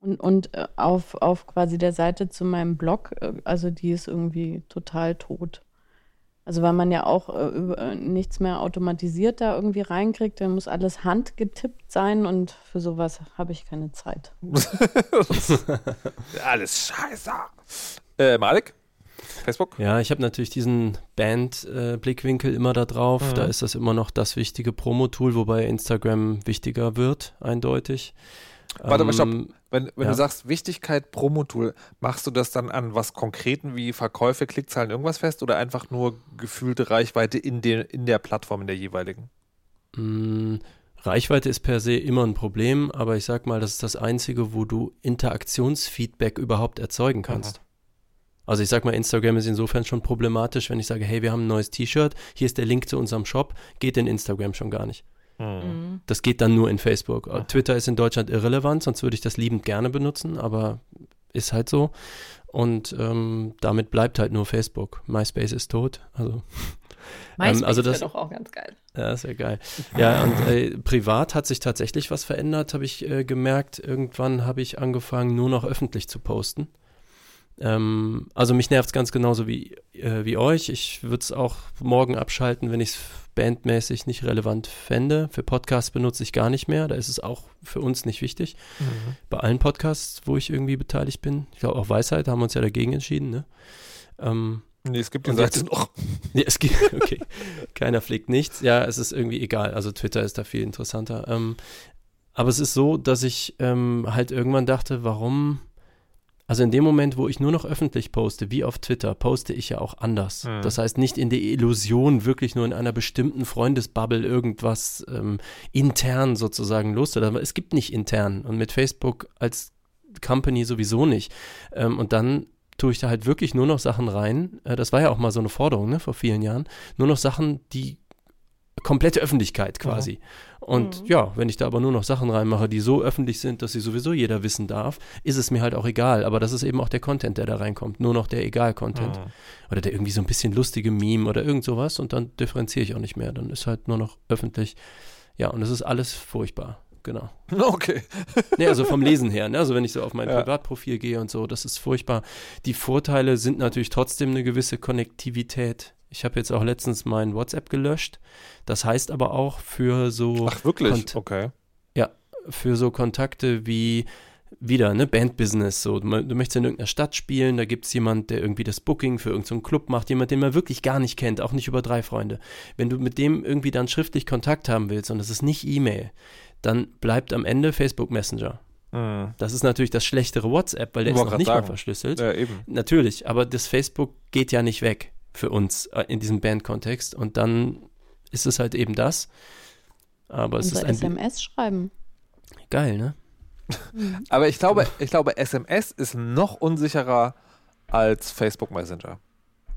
Und, und äh, auf, auf quasi der Seite zu meinem Blog, äh, also die ist irgendwie total tot. Also weil man ja auch äh, äh, nichts mehr automatisiert da irgendwie reinkriegt, dann muss alles handgetippt sein und für sowas habe ich keine Zeit. alles scheiße. Äh, Malik? Facebook? Ja, ich habe natürlich diesen Band-Blickwinkel äh, immer da drauf. Mhm. Da ist das immer noch das wichtige Promo-Tool, wobei Instagram wichtiger wird, eindeutig. Warte mal, stopp. Ähm, wenn, wenn ja. du sagst Wichtigkeit Promo-Tool, machst du das dann an was Konkreten wie Verkäufe, Klickzahlen, irgendwas fest oder einfach nur gefühlte Reichweite in, den, in der Plattform, in der jeweiligen? Mm, Reichweite ist per se immer ein Problem, aber ich sag mal, das ist das Einzige, wo du Interaktionsfeedback überhaupt erzeugen kannst. Aha. Also ich sag mal, Instagram ist insofern schon problematisch, wenn ich sage, hey, wir haben ein neues T-Shirt, hier ist der Link zu unserem Shop, geht in Instagram schon gar nicht. Mhm. Das geht dann nur in Facebook. Ach. Twitter ist in Deutschland irrelevant, sonst würde ich das liebend gerne benutzen, aber ist halt so. Und ähm, damit bleibt halt nur Facebook. MySpace ist tot. Also, MySpace ähm, also das doch auch ganz geil. Ja, ist ja geil. Ja, und äh, privat hat sich tatsächlich was verändert, habe ich äh, gemerkt. Irgendwann habe ich angefangen, nur noch öffentlich zu posten. Ähm, also mich nervt es ganz genauso wie, äh, wie euch. Ich würde es auch morgen abschalten, wenn ich es bandmäßig nicht relevant fände. Für Podcasts benutze ich gar nicht mehr. Da ist es auch für uns nicht wichtig. Mhm. Bei allen Podcasts, wo ich irgendwie beteiligt bin, ich glaube auch Weisheit, haben wir uns ja dagegen entschieden. Ne? Ähm, nee, es gibt die Seite noch. Nee, es gibt, okay. Keiner pflegt nichts. Ja, es ist irgendwie egal. Also Twitter ist da viel interessanter. Ähm, aber es ist so, dass ich ähm, halt irgendwann dachte, warum also in dem Moment, wo ich nur noch öffentlich poste, wie auf Twitter, poste ich ja auch anders. Mhm. Das heißt nicht in der Illusion, wirklich nur in einer bestimmten Freundesbubble irgendwas ähm, intern sozusagen loszulassen. Aber es gibt nicht intern und mit Facebook als Company sowieso nicht. Ähm, und dann tue ich da halt wirklich nur noch Sachen rein. Äh, das war ja auch mal so eine Forderung, ne, vor vielen Jahren. Nur noch Sachen, die komplette Öffentlichkeit quasi. Mhm. Und mhm. ja, wenn ich da aber nur noch Sachen reinmache, die so öffentlich sind, dass sie sowieso jeder wissen darf, ist es mir halt auch egal. Aber das ist eben auch der Content, der da reinkommt. Nur noch der Egal-Content. Mhm. Oder der irgendwie so ein bisschen lustige Meme oder irgend sowas und dann differenziere ich auch nicht mehr. Dann ist halt nur noch öffentlich. Ja, und es ist alles furchtbar. Genau. Okay. nee, also vom Lesen her, ne? Also wenn ich so auf mein ja. Privatprofil gehe und so, das ist furchtbar. Die Vorteile sind natürlich trotzdem eine gewisse Konnektivität ich habe jetzt auch letztens mein WhatsApp gelöscht. Das heißt aber auch für so. Ach, wirklich? Kont okay. Ja, für so Kontakte wie wieder, ne, Bandbusiness. So, du, du möchtest in irgendeiner Stadt spielen, da gibt es jemand, der irgendwie das Booking für irgendeinen so Club macht, jemand, den man wirklich gar nicht kennt, auch nicht über drei Freunde. Wenn du mit dem irgendwie dann schriftlich Kontakt haben willst und das ist nicht E-Mail, dann bleibt am Ende Facebook Messenger. Mhm. Das ist natürlich das schlechtere WhatsApp, weil der ist noch nicht sagen. mal verschlüsselt. Ja, eben. Natürlich, aber das Facebook geht ja nicht weg. Für uns äh, in diesem Bandkontext. Und dann ist es halt eben das. Aber es Unser ist ein SMS schreiben. geil, ne? Aber ich glaube, ich glaube, SMS ist noch unsicherer als Facebook Messenger.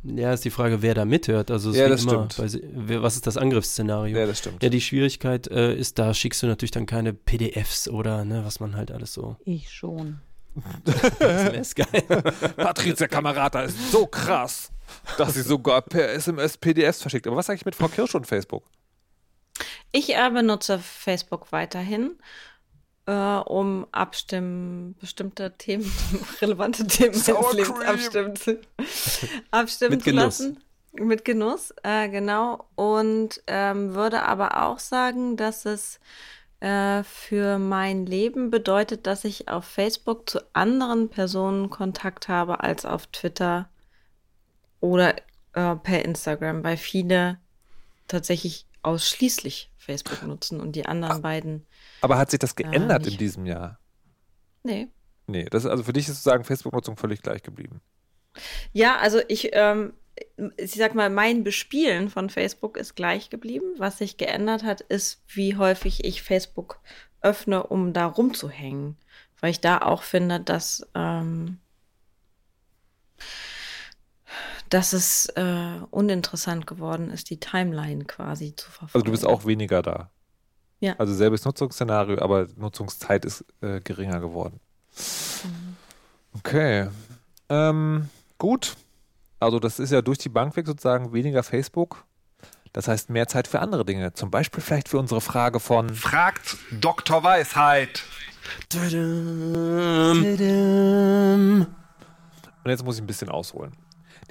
Ja, ist die Frage, wer da mithört. Also es Ja, das immer, stimmt. weil was ist das Angriffsszenario? Ja, das stimmt. Ja, die Schwierigkeit äh, ist, da schickst du natürlich dann keine PDFs oder ne, was man halt alles so. Ich schon. SMS geil. Patricia Kamerata ist so krass, dass sie sogar per SMS PDFs verschickt. Aber was eigentlich mit Frau Kirsch und Facebook? Ich äh, benutze Facebook weiterhin, äh, um abstimmen, bestimmte Themen, relevante Themen meines Lebens abstimmen zu, abstimmen Mit zu Genuss. lassen. Mit Genuss, äh, genau. Und ähm, würde aber auch sagen, dass es äh, für mein Leben bedeutet, dass ich auf Facebook zu anderen Personen Kontakt habe als auf Twitter oder äh, per Instagram, weil viele tatsächlich ausschließlich Facebook nutzen und die anderen beiden. Aber hat sich das Ja, geändert in diesem Jahr? Nee. Nee, das also für dich ist sozusagen Facebook-Nutzung völlig gleich geblieben. Ja, also ich, ähm, ich sag mal, mein Bespielen von Facebook ist gleich geblieben. Was sich geändert hat, ist, wie häufig ich Facebook öffne, um da rumzuhängen. Weil ich da auch finde, dass, ähm, dass es äh, uninteressant geworden ist, die Timeline quasi zu verfolgen. Also du bist auch weniger da. Ja. Also selbes Nutzungsszenario, aber Nutzungszeit ist äh, geringer geworden. Okay. Ähm, gut. Also das ist ja durch die Bank weg sozusagen weniger Facebook. Das heißt mehr Zeit für andere Dinge. Zum Beispiel vielleicht für unsere Frage von Fragt Dr. Weisheit. Und jetzt muss ich ein bisschen ausholen.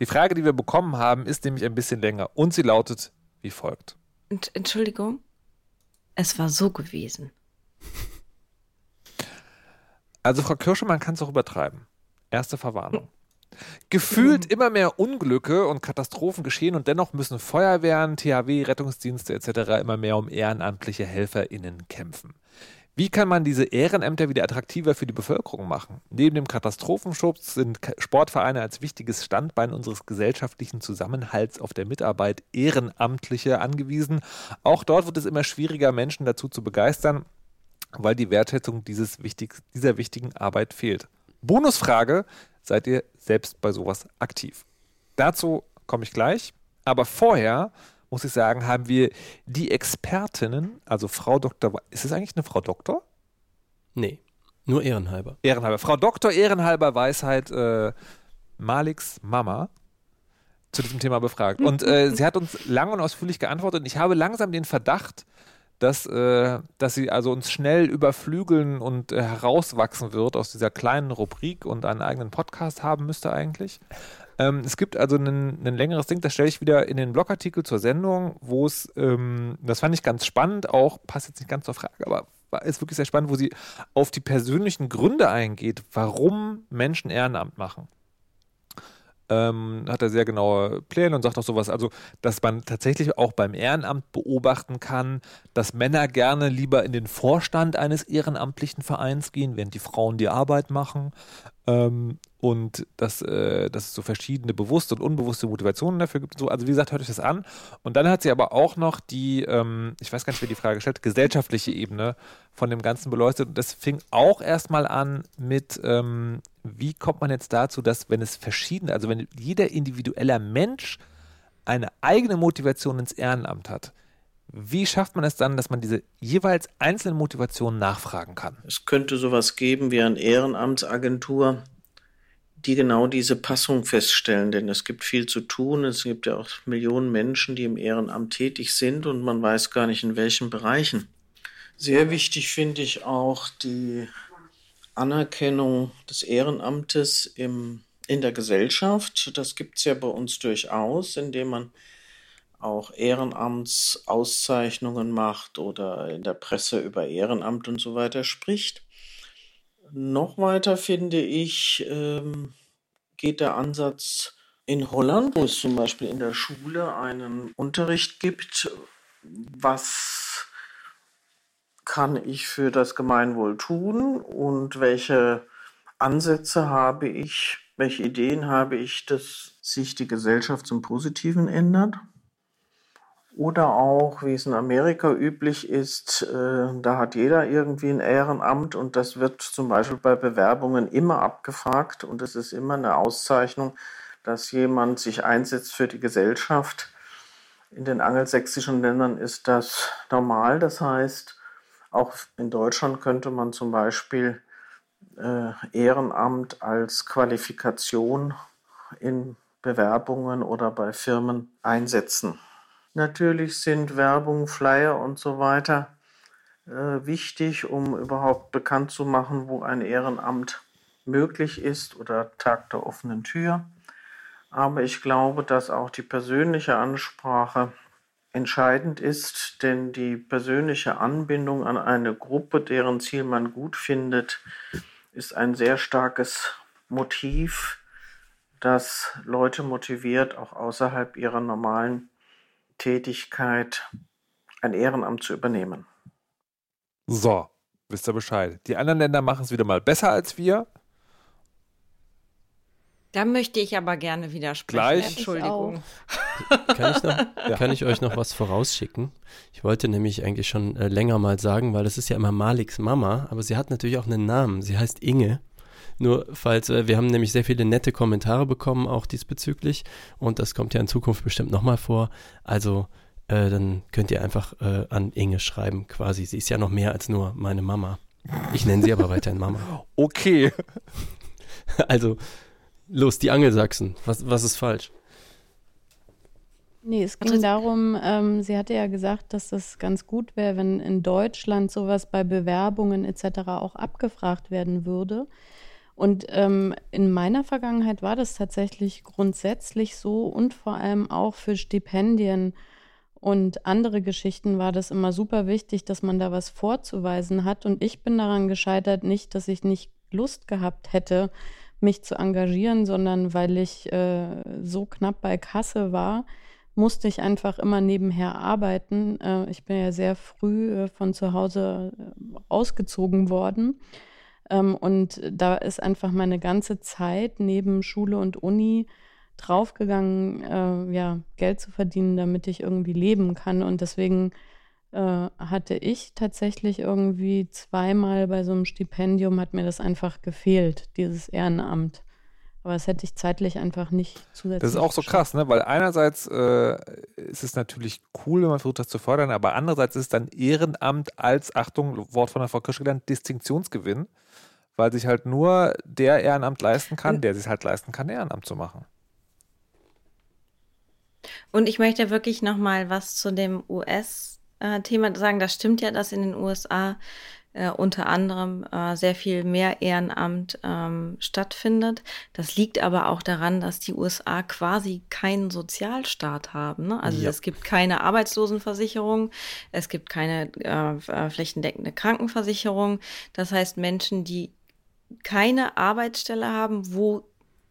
Die Frage, die wir bekommen haben, ist nämlich ein bisschen länger und sie lautet wie folgt. Ent- Entschuldigung. Es war so gewesen. Also Frau Kirschemann kann es auch übertreiben. Erste Verwarnung. Gefühlt immer mehr Unglücke und Katastrophen geschehen und dennoch müssen Feuerwehren, THW, Rettungsdienste etc. immer mehr um ehrenamtliche HelferInnen kämpfen. Wie kann man diese Ehrenämter wieder attraktiver für die Bevölkerung machen? Neben dem Katastrophenschutz sind Sportvereine als wichtiges Standbein unseres gesellschaftlichen Zusammenhalts auf der Mitarbeit Ehrenamtliche angewiesen. Auch dort wird es immer schwieriger, Menschen dazu zu begeistern, weil die Wertschätzung dieses wichtig, dieser wichtigen Arbeit fehlt. Bonusfrage, seid ihr selbst bei sowas aktiv? Dazu komme ich gleich, aber vorher muss ich sagen, haben wir die Expertinnen, also Frau Dr. Ist es eigentlich eine Frau Doktor? Nee, nur ehrenhalber. Ehrenhalber. Frau Doktor Ehrenhalber Weisheit äh, Maliks Mama zu diesem Thema befragt. Und äh, sie hat uns lang und ausführlich geantwortet. Und ich habe langsam den Verdacht, dass, äh, dass sie also uns schnell überflügeln und äh, herauswachsen wird aus dieser kleinen Rubrik und einen eigenen Podcast haben müsste eigentlich. Ähm, es gibt also ein, längeres Ding, das stelle ich wieder in den Blogartikel zur Sendung, wo es, ähm, das fand ich ganz spannend, auch passt jetzt nicht ganz zur Frage, aber ist wirklich sehr spannend, wo sie auf die persönlichen Gründe eingeht, warum Menschen Ehrenamt machen. Ähm, hat er sehr genaue Pläne und sagt auch sowas, also, dass man tatsächlich auch beim Ehrenamt beobachten kann, dass Männer gerne lieber in den Vorstand eines ehrenamtlichen Vereins gehen, während die Frauen die Arbeit machen. Ähm, und dass, äh, dass es so verschiedene bewusste und unbewusste Motivationen dafür gibt. So, also wie gesagt, hört euch das an. Und dann hat sie aber auch noch die, ähm, ich weiß gar nicht, wer die Frage gestellt, gesellschaftliche Ebene von dem Ganzen beleuchtet. Und das fing auch erstmal an mit, ähm, wie kommt man jetzt dazu, dass wenn es verschiedene, also wenn jeder individueller Mensch eine eigene Motivation ins Ehrenamt hat, wie schafft man es dann, dass man diese jeweils einzelnen Motivationen nachfragen kann? Es könnte sowas geben wie eine Ehrenamtsagentur, die genau diese Passung feststellen, denn es gibt viel zu tun. Es gibt ja auch Millionen Menschen, die im Ehrenamt tätig sind und man weiß gar nicht in welchen Bereichen. Sehr wichtig finde ich auch die Anerkennung des Ehrenamtes im, in der Gesellschaft. Das gibt es ja bei uns durchaus, indem man auch Ehrenamtsauszeichnungen macht oder in der Presse über Ehrenamt und so weiter spricht. Noch weiter finde ich, ähm, geht der Ansatz in Holland, wo es zum Beispiel in der Schule einen Unterricht gibt, was kann ich für das Gemeinwohl tun und welche Ansätze habe ich, welche Ideen habe ich, dass sich die Gesellschaft zum Positiven ändert? Oder auch, wie es in Amerika üblich ist, äh, da hat jeder irgendwie ein Ehrenamt und das wird zum Beispiel bei Bewerbungen immer abgefragt und es ist immer eine Auszeichnung, dass jemand sich einsetzt für die Gesellschaft. In den angelsächsischen Ländern ist das normal. Das heißt, auch in Deutschland könnte man zum Beispiel äh, Ehrenamt als Qualifikation in Bewerbungen oder bei Firmen einsetzen. Natürlich sind Werbung, Flyer und so weiter äh, wichtig, um überhaupt bekannt zu machen, wo ein Ehrenamt möglich ist oder Tag der offenen Tür. Aber ich glaube, dass auch die persönliche Ansprache entscheidend ist, denn die persönliche Anbindung an eine Gruppe, deren Ziel man gut findet, ist ein sehr starkes Motiv, das Leute motiviert, auch außerhalb ihrer normalen Tätigkeit ein Ehrenamt zu übernehmen. So, wisst ihr Bescheid. Die anderen Länder machen es wieder mal besser als wir. Da möchte ich aber gerne widersprechen. Gleich. Entschuldigung. Kann ich, noch, ja. kann ich euch noch was vorausschicken? Ich wollte nämlich eigentlich schon äh, länger mal sagen, weil das ist ja immer Maliks Mama, aber sie hat natürlich auch einen Namen. Sie heißt Inge. Nur falls, äh, wir haben nämlich sehr viele nette Kommentare bekommen, auch diesbezüglich. Und das kommt ja in Zukunft bestimmt nochmal vor. Also äh, dann könnt ihr einfach äh, an Inge schreiben, quasi. Sie ist ja noch mehr als nur meine Mama. Ich nenne sie aber weiterhin Mama. Okay. Also, los, die Angelsachsen. Was, was ist falsch? Nee, es ging darum, ähm, sie hatte ja gesagt, dass das ganz gut wäre, wenn in Deutschland sowas bei Bewerbungen etc. auch abgefragt werden würde. Und ähm, in meiner Vergangenheit war das tatsächlich grundsätzlich so und vor allem auch für Stipendien und andere Geschichten war das immer super wichtig, dass man da was vorzuweisen hat. Und ich bin daran gescheitert, nicht, dass ich nicht Lust gehabt hätte, mich zu engagieren, sondern weil ich äh, so knapp bei Kasse war, musste ich einfach immer nebenher arbeiten. Äh, ich bin ja sehr früh äh, von zu Hause äh, ausgezogen worden. Ähm, und da ist einfach meine ganze Zeit neben Schule und Uni draufgegangen, äh, ja, Geld zu verdienen, damit ich irgendwie leben kann. Und deswegen äh, hatte ich tatsächlich irgendwie zweimal bei so einem Stipendium hat mir das einfach gefehlt, dieses Ehrenamt. Aber das hätte ich zeitlich einfach nicht zusätzlich. Das ist auch so krass, ne? Weil einerseits äh, ist es natürlich cool, wenn man versucht, das zu fördern, aber andererseits ist dann Ehrenamt als, Achtung, Wort von der Frau Kirsch gelernt, Distinktionsgewinn, weil sich halt nur der Ehrenamt leisten kann, der sich halt leisten kann, Ehrenamt zu machen. Und ich möchte wirklich noch mal was zu dem US-Thema sagen. Das stimmt ja, dass in den USA äh, unter anderem äh, sehr viel mehr Ehrenamt ähm, stattfindet. Das liegt aber auch daran, dass die USA quasi keinen Sozialstaat haben. Ne? Also ja. es gibt keine Arbeitslosenversicherung, es gibt keine äh, äh, flächendeckende Krankenversicherung. Das heißt, Menschen, die keine Arbeitsstelle haben, wo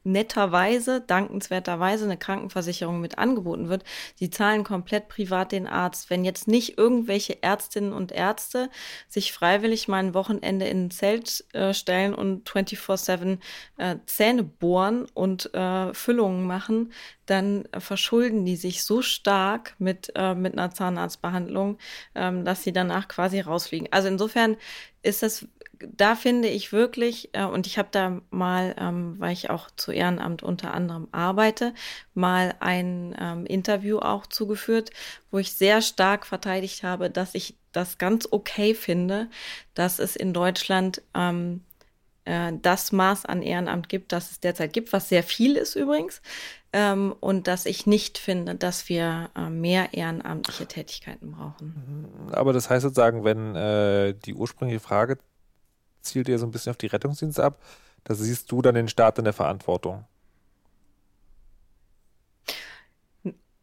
netterweise, dankenswerterweise eine Krankenversicherung mit angeboten wird. Sie zahlen komplett privat den Arzt. Wenn jetzt nicht irgendwelche Ärztinnen und Ärzte sich freiwillig mal ein Wochenende in ein Zelt äh, stellen und 24-7 äh, Zähne bohren und äh, Füllungen machen, dann verschulden die sich so stark mit, äh, mit einer Zahnarztbehandlung, ähm, dass sie danach quasi rausfliegen. Also insofern ist das da finde ich wirklich, äh, und ich habe da mal, ähm, weil ich auch zu Ehrenamt unter anderem arbeite, mal ein ähm, Interview auch zugeführt, wo ich sehr stark verteidigt habe, dass ich das ganz okay finde, dass es in Deutschland ähm, äh, das Maß an Ehrenamt gibt, das es derzeit gibt, was sehr viel ist übrigens. Ähm, und dass ich nicht finde, dass wir äh, mehr ehrenamtliche Tätigkeiten brauchen. Aber das heißt sozusagen, wenn äh, die ursprüngliche Frage zielt ja so ein bisschen auf die Rettungsdienste ab. Da siehst du dann den Staat in der Verantwortung.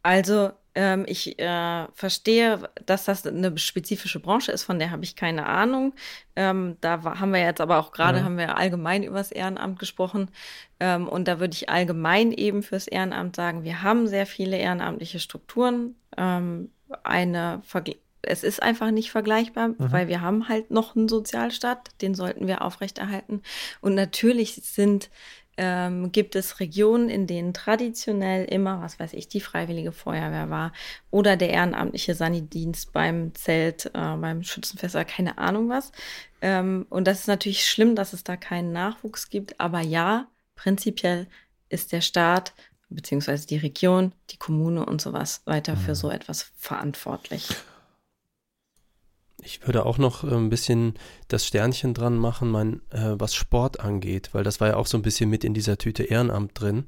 Also ähm, ich äh, verstehe, dass das eine spezifische Branche ist, von der habe ich keine Ahnung. Ähm, da haben wir jetzt aber auch gerade, ja. haben wir allgemein über das Ehrenamt gesprochen. Ähm, und da würde ich allgemein eben fürs Ehrenamt sagen, wir haben sehr viele ehrenamtliche Strukturen. Ähm, eine Vergleich es ist einfach nicht vergleichbar, mhm. weil wir haben halt noch einen Sozialstaat, den sollten wir aufrechterhalten. Und natürlich sind ähm, gibt es Regionen, in denen traditionell immer, was weiß ich, die Freiwillige Feuerwehr war oder der ehrenamtliche Sanidienst beim Zelt, äh, beim Schützenfest oder keine Ahnung was. Ähm, und das ist natürlich schlimm, dass es da keinen Nachwuchs gibt, aber ja, prinzipiell ist der Staat beziehungsweise die Region, die Kommune und sowas weiter für mhm. so etwas verantwortlich. Ich würde auch noch äh, ein bisschen das Sternchen dran machen, mein, äh, was Sport angeht, weil das war ja auch so ein bisschen mit in dieser Tüte Ehrenamt drin.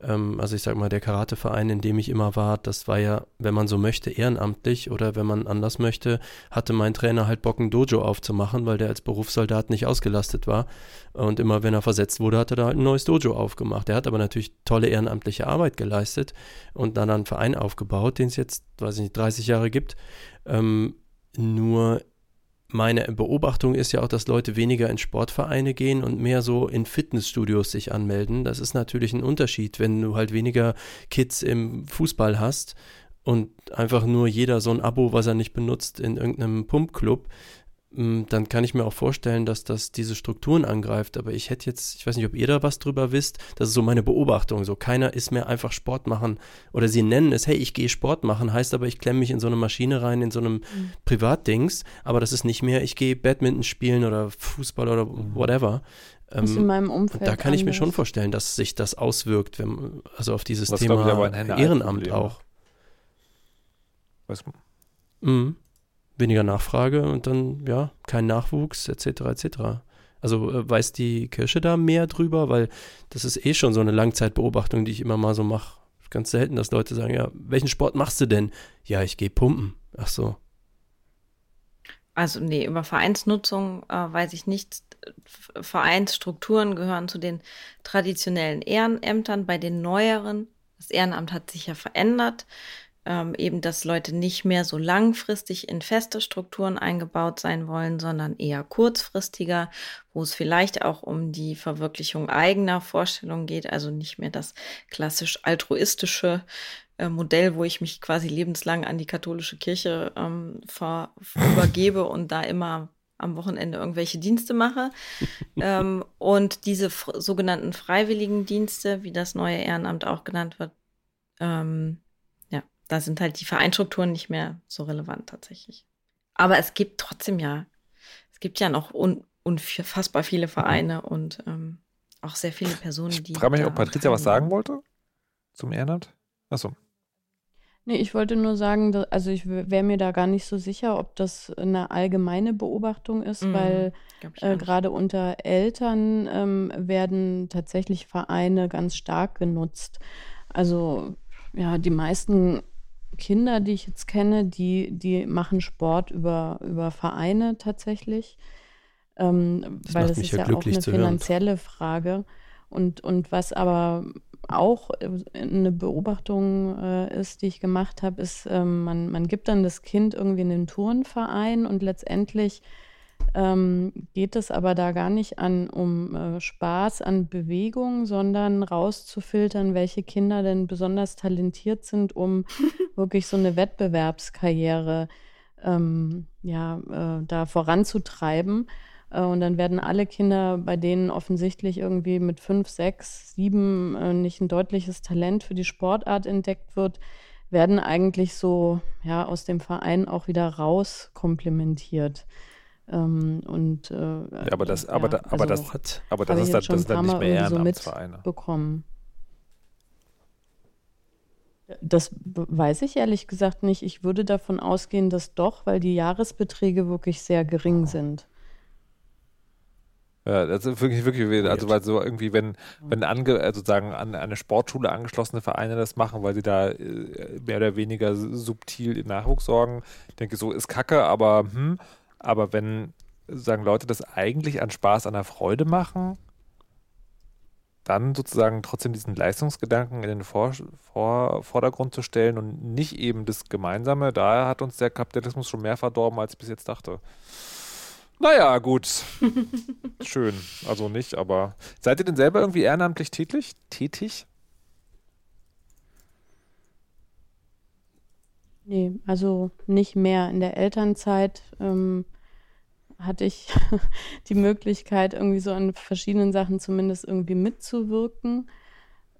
Ähm, also ich sag mal, der Karateverein, in dem ich immer war, das war ja, wenn man so möchte, ehrenamtlich oder wenn man anders möchte, hatte mein Trainer halt Bock, ein Dojo aufzumachen, weil der als Berufssoldat nicht ausgelastet war. Und immer wenn er versetzt wurde, hat er da halt ein neues Dojo aufgemacht. Er hat aber natürlich tolle ehrenamtliche Arbeit geleistet und dann einen Verein aufgebaut, den es jetzt, weiß ich nicht, 30 Jahre gibt. Ähm, nur meine Beobachtung ist ja auch, dass Leute weniger in Sportvereine gehen und mehr so in Fitnessstudios sich anmelden. Das ist natürlich ein Unterschied, wenn du halt weniger Kids im Fußball hast und einfach nur jeder so ein Abo, was er nicht benutzt, in irgendeinem Pumpclub. Mm, dann kann ich mir auch vorstellen, dass das diese Strukturen angreift. Aber ich hätte jetzt, ich weiß nicht, ob ihr da was drüber wisst, das ist so meine Beobachtung. So keiner ist mehr einfach Sport machen oder sie nennen es, hey, ich gehe Sport machen, heißt aber, ich klemme mich in so eine Maschine rein, in so einem mhm. Privatdings. Aber das ist nicht mehr, ich gehe Badminton spielen oder Fußball oder whatever. Ähm, in meinem Umfeld. Da kann ich mir schon vorstellen, dass sich das auswirkt, wenn, also auf dieses was, Thema Ehrenamt auch. Was? Mhm weniger Nachfrage und dann, ja, kein Nachwuchs, etc., etc. Also äh, weiß die Kirche da mehr drüber, weil das ist eh schon so eine Langzeitbeobachtung, die ich immer mal so mache. Ganz selten, dass Leute sagen, ja, welchen Sport machst du denn? Ja, ich gehe pumpen. Ach so. Also nee, über Vereinsnutzung äh, weiß ich nicht. Vereinsstrukturen gehören zu den traditionellen Ehrenämtern. Bei den neueren, das Ehrenamt hat sich ja verändert ähm, eben, dass Leute nicht mehr so langfristig in feste Strukturen eingebaut sein wollen, sondern eher kurzfristiger, wo es vielleicht auch um die Verwirklichung eigener Vorstellungen geht, also nicht mehr das klassisch altruistische äh, Modell, wo ich mich quasi lebenslang an die katholische Kirche ähm, ver übergebe und da immer am Wochenende irgendwelche Dienste mache. ähm, und diese sogenannten freiwilligen Dienste, wie das neue Ehrenamt auch genannt wird, ähm, da sind halt die Vereinstrukturen nicht mehr so relevant tatsächlich. Aber es gibt trotzdem ja, es gibt ja noch un, unfassbar viele Vereine und ähm, auch sehr viele Personen, ich die. Ich frage mich, ob Patricia was sagen wollte zum Ehrenamt. Achso. Nee, ich wollte nur sagen, dass, also ich wäre mir da gar nicht so sicher, ob das eine allgemeine Beobachtung ist, mhm, weil äh, gerade unter Eltern ähm, werden tatsächlich Vereine ganz stark genutzt. Also ja, die meisten Kinder, die ich jetzt kenne, die, die machen Sport über, über Vereine tatsächlich. Ähm, das weil das ist ja, ja auch eine finanzielle hören. Frage. Und, und was aber auch eine Beobachtung äh, ist, die ich gemacht habe, ist, ähm, man, man gibt dann das Kind irgendwie in den Turnverein und letztendlich ähm, geht es aber da gar nicht an um äh, Spaß an Bewegung, sondern rauszufiltern, welche Kinder denn besonders talentiert sind, um wirklich so eine Wettbewerbskarriere ähm, ja, äh, da voranzutreiben. Äh, und dann werden alle Kinder, bei denen offensichtlich irgendwie mit fünf, sechs, sieben äh, nicht ein deutliches Talent für die Sportart entdeckt wird, werden eigentlich so ja aus dem Verein auch wieder rauskomplementiert. Ähm, und, äh, ja, aber das, aber, ja, da, aber also das, aber das ist, dann, das ist dann nicht mehr Ehrenamtsvereine. So bekommen. Das weiß ich ehrlich gesagt nicht. Ich würde davon ausgehen, dass doch, weil die Jahresbeträge wirklich sehr gering oh. sind. Ja, das ist wirklich, wirklich, also weil so irgendwie, wenn, wenn ange, also sagen, an eine Sportschule angeschlossene Vereine das machen, weil sie da äh, mehr oder weniger subtil in Nachwuchs sorgen, ich denke, so ist Kacke, aber hm, aber wenn, sagen Leute, das eigentlich an Spaß, an der Freude machen, dann sozusagen trotzdem diesen Leistungsgedanken in den Vor Vor Vordergrund zu stellen und nicht eben das Gemeinsame, da hat uns der Kapitalismus schon mehr verdorben, als ich bis jetzt dachte. Naja, gut. Schön. Also nicht, aber seid ihr denn selber irgendwie ehrenamtlich tätig? Tätig? Nee, also nicht mehr. In der Elternzeit ähm, hatte ich die Möglichkeit, irgendwie so an verschiedenen Sachen zumindest irgendwie mitzuwirken.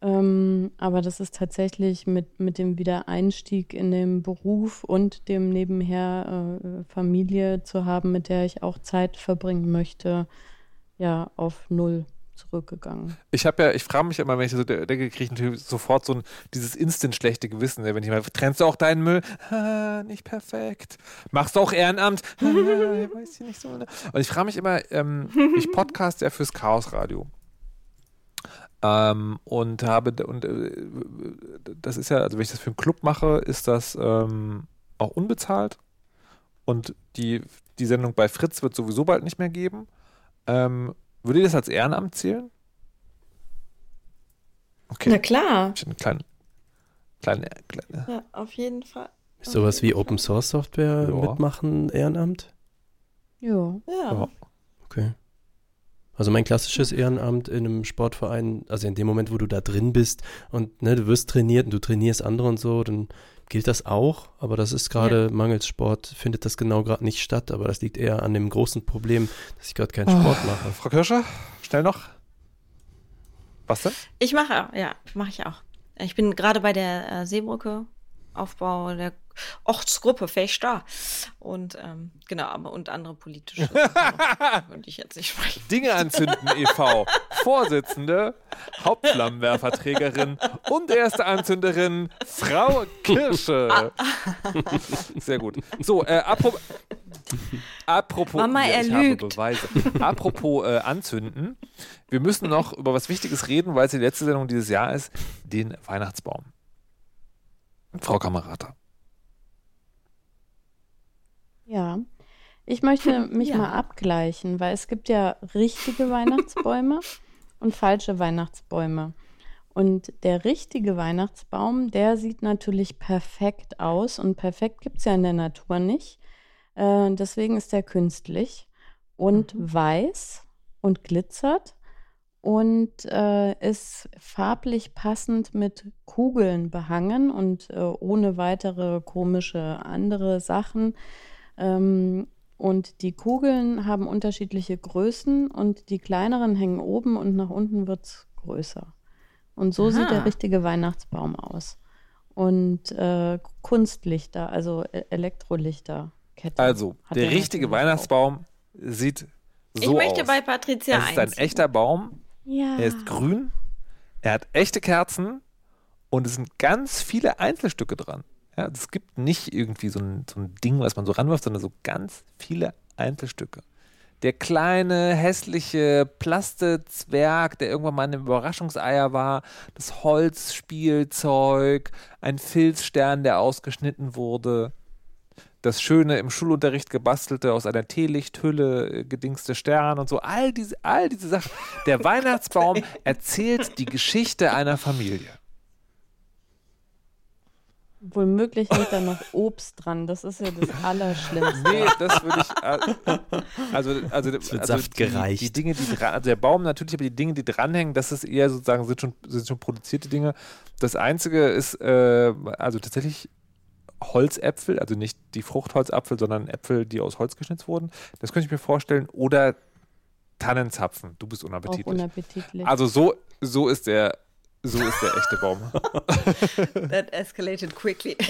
Ähm, aber das ist tatsächlich mit, mit dem Wiedereinstieg in den Beruf und dem nebenher äh, Familie zu haben, mit der ich auch Zeit verbringen möchte, ja, auf Null zurückgegangen. Ich habe ja, ich frage mich immer, wenn ich so denke, kriege ich natürlich sofort so ein, dieses instant schlechte Gewissen. Wenn ich mal, trennst du auch deinen Müll? Ah, nicht perfekt. Machst du auch Ehrenamt? Ah, weiß ich nicht so. Ne? Und ich frage mich immer, ähm, ich podcast ja fürs Chaos Radio. Ähm, und habe, und äh, das ist ja, also wenn ich das für einen Club mache, ist das ähm, auch unbezahlt. Und die, die Sendung bei Fritz wird sowieso bald nicht mehr geben. Ähm, würde das als Ehrenamt zählen? Okay. Na klar. Ich eine kleine, kleine, kleine. Ja, auf jeden Fall. Ist sowas wie Open Source Software ja. mitmachen, Ehrenamt? Ja. Ja. Okay. Also mein klassisches Ehrenamt in einem Sportverein, also in dem Moment, wo du da drin bist und ne, du wirst trainiert und du trainierst andere und so, dann gilt das auch, aber das ist gerade ja. mangels Sport, findet das genau gerade nicht statt, aber das liegt eher an dem großen Problem, dass ich gerade keinen oh. Sport mache. Frau Kirscher, schnell noch. Was denn? Ich mache, ja, mache ich auch. Ich bin gerade bei der äh, Seebrücke Aufbau der Ortsgruppe Fechter und ähm, genau, aber und andere politische würde ich jetzt nicht sprechen. Dinge anzünden e.V. Vorsitzende, Hauptflammenwerferträgerin und erste Anzünderin Frau Kirsche. Sehr gut. So, äh, apropos Apropos, Mama, ja, er ich lügt. habe Beweise. Apropos äh, anzünden. Wir müssen noch über was Wichtiges reden, weil es die letzte Sendung dieses Jahr ist, den Weihnachtsbaum. Frau Kamerata. Ja, ich möchte mich Ja. mal abgleichen, weil es gibt ja richtige Weihnachtsbäume und falsche Weihnachtsbäume. Und der richtige Weihnachtsbaum, der sieht natürlich perfekt aus und perfekt gibt es ja in der Natur nicht. Äh, deswegen ist der künstlich und weiß und glitzert und äh, ist farblich passend mit Kugeln behangen und äh, ohne weitere komische andere Sachen. Ähm, und die Kugeln haben unterschiedliche Größen und die kleineren hängen oben und nach unten wird es größer. Und so sieht der Aha. richtige Weihnachtsbaum aus. Und äh, Kunstlichter, also E- Elektrolichterkette. Also, hat der er richtige Weihnachtsbaum sieht so ich möchte aus. bei Patricia es ist ein eins. echter Baum. Ja. Er ist grün. Er hat echte Kerzen und es sind ganz viele Einzelstücke dran. Ja, es gibt nicht irgendwie so ein, so ein Ding, was man so ranwirft, sondern so ganz viele Einzelstücke. Der kleine, hässliche Plastezwerg, der irgendwann mal ein Überraschungseier war, das Holzspielzeug, ein Filzstern, der ausgeschnitten wurde, das schöne im Schulunterricht gebastelte, aus einer Teelichthülle äh, gedingste Stern und so, all diese, all diese Sachen. Der Weihnachtsbaum erzählt die Geschichte einer Familie. Womöglich hängt da noch Obst dran. Das ist ja das Allerschlimmste. Nee, das würde ich. äh, Also, also, wird also Saft die, gereicht. Die Dinge, die dran, also der Baum natürlich, aber die Dinge, die dranhängen, das ist eher sozusagen, sind schon, sind schon produzierte Dinge. Das einzige ist, äh, also tatsächlich Holzäpfel, also nicht die Fruchtholzapfel, sondern Äpfel, die aus Holz geschnitzt wurden. Das könnte ich mir vorstellen. Oder Tannenzapfen. Du bist Auch unappetitlich. unappetitlich. Also so, so ist der, so ist der echte Baum. That escalated quickly.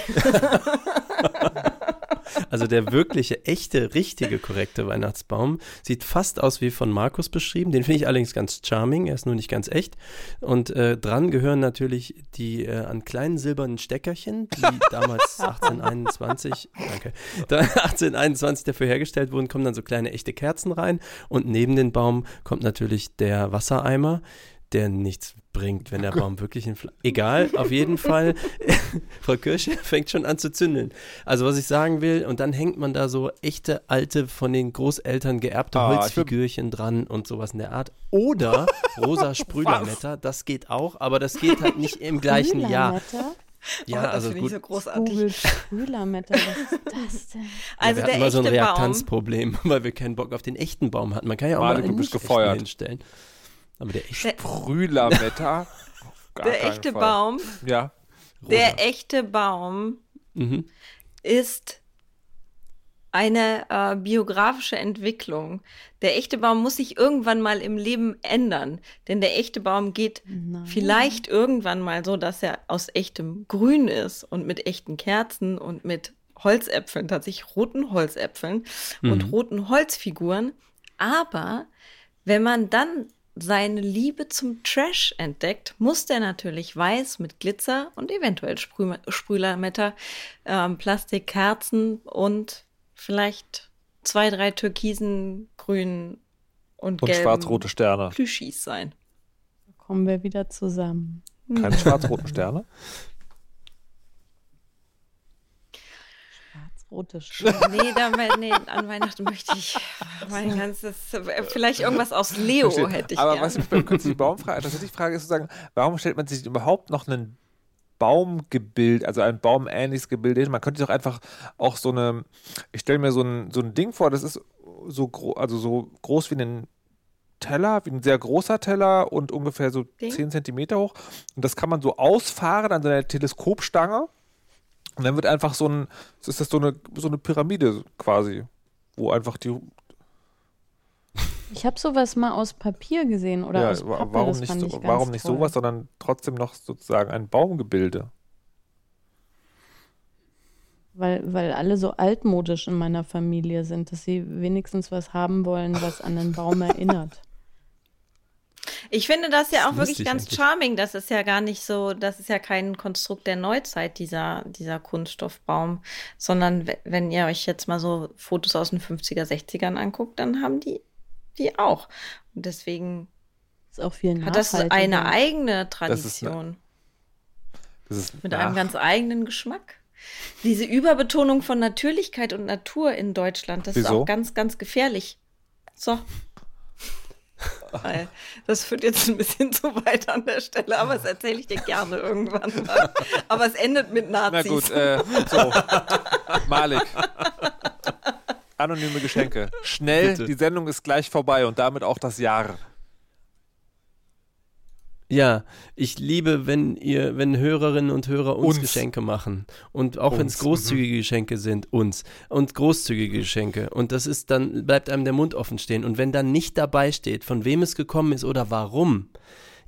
Also der wirkliche, echte, richtige, korrekte Weihnachtsbaum sieht fast aus wie von Markus beschrieben. Den finde ich allerdings ganz charming, er ist nur nicht ganz echt. Und äh, dran gehören natürlich die äh, an kleinen silbernen Steckerchen, die damals 1821, danke, da 1821 dafür hergestellt wurden, kommen dann so kleine echte Kerzen rein. Und neben den Baum kommt natürlich der Wassereimer, der nichts bringt, wenn der Baum wirklich in Fl Egal, auf jeden Fall. Frau Kirsche fängt schon an zu zündeln. Also was ich sagen will, und dann hängt man da so echte alte, von den Großeltern geerbte Ah, Holzfigürchen dran und sowas in der Art. Oder rosa Sprühlametta, das geht auch, aber das geht halt nicht im gleichen Jahr. Ja, oh, das also gut. ich so großartig. Google Sprühlametta, was ist das denn? Also ja, wir der hatten mal so ein echte Baum. Reaktanzproblem, weil wir keinen Bock auf den echten Baum hatten. Man kann ja auch Malik, mal du einen bist nicht echten gefeuert. hinstellen. Aber der echte gar der echte Fall. Baum, Ja. der echte Baum Mhm. ist eine äh, biografische Entwicklung. Der echte Baum muss sich irgendwann mal im Leben ändern, denn der echte Baum geht Nein. vielleicht irgendwann mal so, dass er aus echtem Grün ist und mit echten Kerzen und mit Holzäpfeln, tatsächlich roten Holzäpfeln und roten Holzfiguren. Aber wenn man dann seine Liebe zum Trash entdeckt, muss der natürlich weiß mit Glitzer und eventuell Sprüh Sprühlermetter, ähm, Plastikkerzen und vielleicht zwei, drei türkisen, grünen und, Und schwarz-rote Sterne. Plüschis sein. Kommen wir wieder zusammen. Keine schwarz-roten Sterne? Schwarz-rote Sterne. Nee, da, nee, an Weihnachten möchte ich mein ganzes, vielleicht irgendwas aus Leo Verstehe. hätte ich Aber gern. was mich beim künstlichen Baum frage, tatsächlich frage, ist sozusagen, warum stellt man sich überhaupt noch einen Baumgebild, also ein baumähnliches Gebilde hin? Man könnte sich auch einfach auch so eine, ich stelle mir so ein, so ein Ding vor, das ist so, gro also so groß wie ein Teller, wie ein sehr großer Teller und ungefähr so Ding? 10 Zentimeter hoch. Und das kann man so ausfahren an seiner Teleskopstange. Und dann wird einfach so ein, ist das so eine, so eine Pyramide quasi, wo einfach die, Ich habe sowas mal aus Papier gesehen oder ja, aus Pappe. warum nicht, so, warum nicht toll. sowas, sondern trotzdem noch sozusagen ein Baumgebilde? Weil, weil alle so altmodisch in meiner Familie sind, dass sie wenigstens was haben wollen, was an den Baum erinnert. Ich finde das ja Das auch ist wirklich ganz eigentlich. charming. Das ist ja gar nicht so, das ist ja kein Konstrukt der Neuzeit, dieser, dieser Kunststoffbaum, sondern we- wenn ihr euch jetzt mal so Fotos aus den 50er, 60ern anguckt, dann haben die die auch. Und deswegen Ist auch viel hat das eine eigene Das ist Tradition Das ist mit nach- einem ganz eigenen Geschmack. Diese Überbetonung von Natürlichkeit und Natur in Deutschland, das ist Wieso? auch ganz, ganz gefährlich. So. Weil das führt jetzt ein bisschen zu weit an der Stelle, aber das erzähle ich dir gerne irgendwann mal. Aber es endet mit Na Nazis. gut, äh, so. Malik. Anonyme Geschenke. Schnell, Bitte. die Sendung ist gleich vorbei und damit auch das Jahr. Ja, ich liebe, wenn ihr, wenn Hörerinnen und Hörer uns, Uns. Geschenke machen. Und auch wenn es Uns, großzügige Geschenke sind, uns. Und großzügige Geschenke. Und das ist dann, bleibt einem der Mund offen stehen. Und wenn dann nicht dabei steht, von wem es gekommen ist oder warum.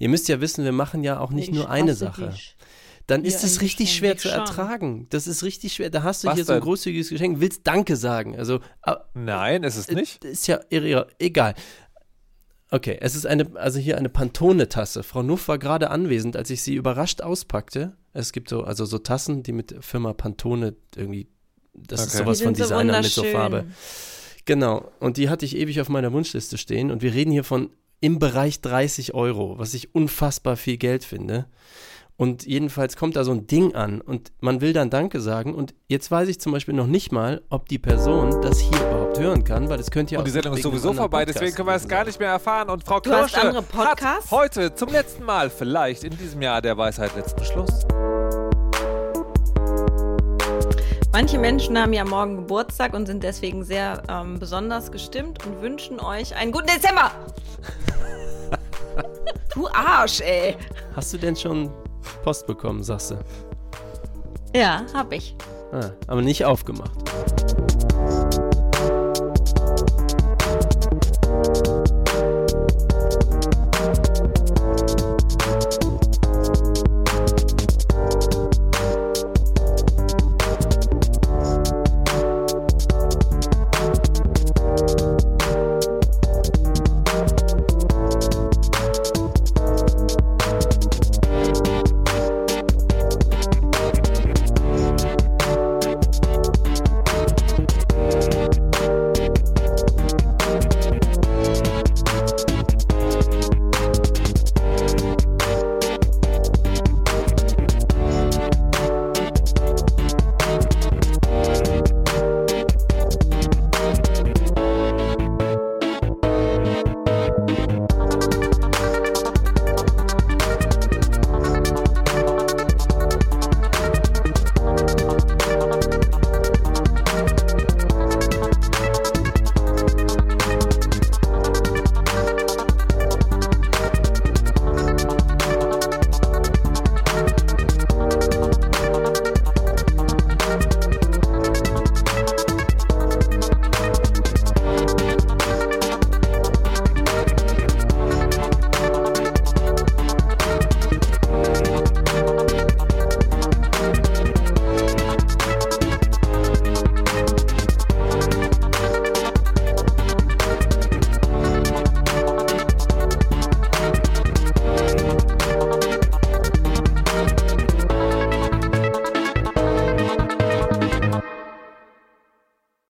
Ihr müsst ja wissen, wir machen ja auch nicht Ich nur eine Sache. dich. Dann ist es ein richtig schwer zu ertragen. Das ist richtig schwer. Da hast du Was hier so ein denn? großzügiges Geschenk, willst Danke sagen. Also, Nein, ist es nicht. ist ja irre, egal. Okay, es ist eine, also hier eine Pantone-Tasse. Frau Nuff war gerade anwesend, als ich sie überrascht auspackte. Es gibt so, also so Tassen, die mit Firma Pantone irgendwie, das ist Okay. sowas Die von sind so Designer mit so. Farbe. Genau, und die hatte ich ewig auf meiner Wunschliste stehen und wir reden hier von im Bereich 30 Euro, was ich unfassbar viel Geld finde. Und jedenfalls kommt da so ein Ding an und man will dann Danke sagen. Und jetzt weiß ich zum Beispiel noch nicht mal, ob die Person das hier überhaupt hören kann, weil es könnte ja Und die Sendung ist sowieso vorbei, Podcast deswegen können wir es gar nicht mehr erfahren. Und Frau Podcasts? hat heute zum letzten Mal vielleicht in diesem Jahr der Weisheit letzten Schluss. Manche Menschen haben ja morgen Geburtstag und sind deswegen sehr ähm, besonders gestimmt und wünschen euch einen guten Dezember. du Arsch, ey. Hast du denn schon Post bekommen, sagst du? Ja, hab ich. Ah, aber nicht aufgemacht.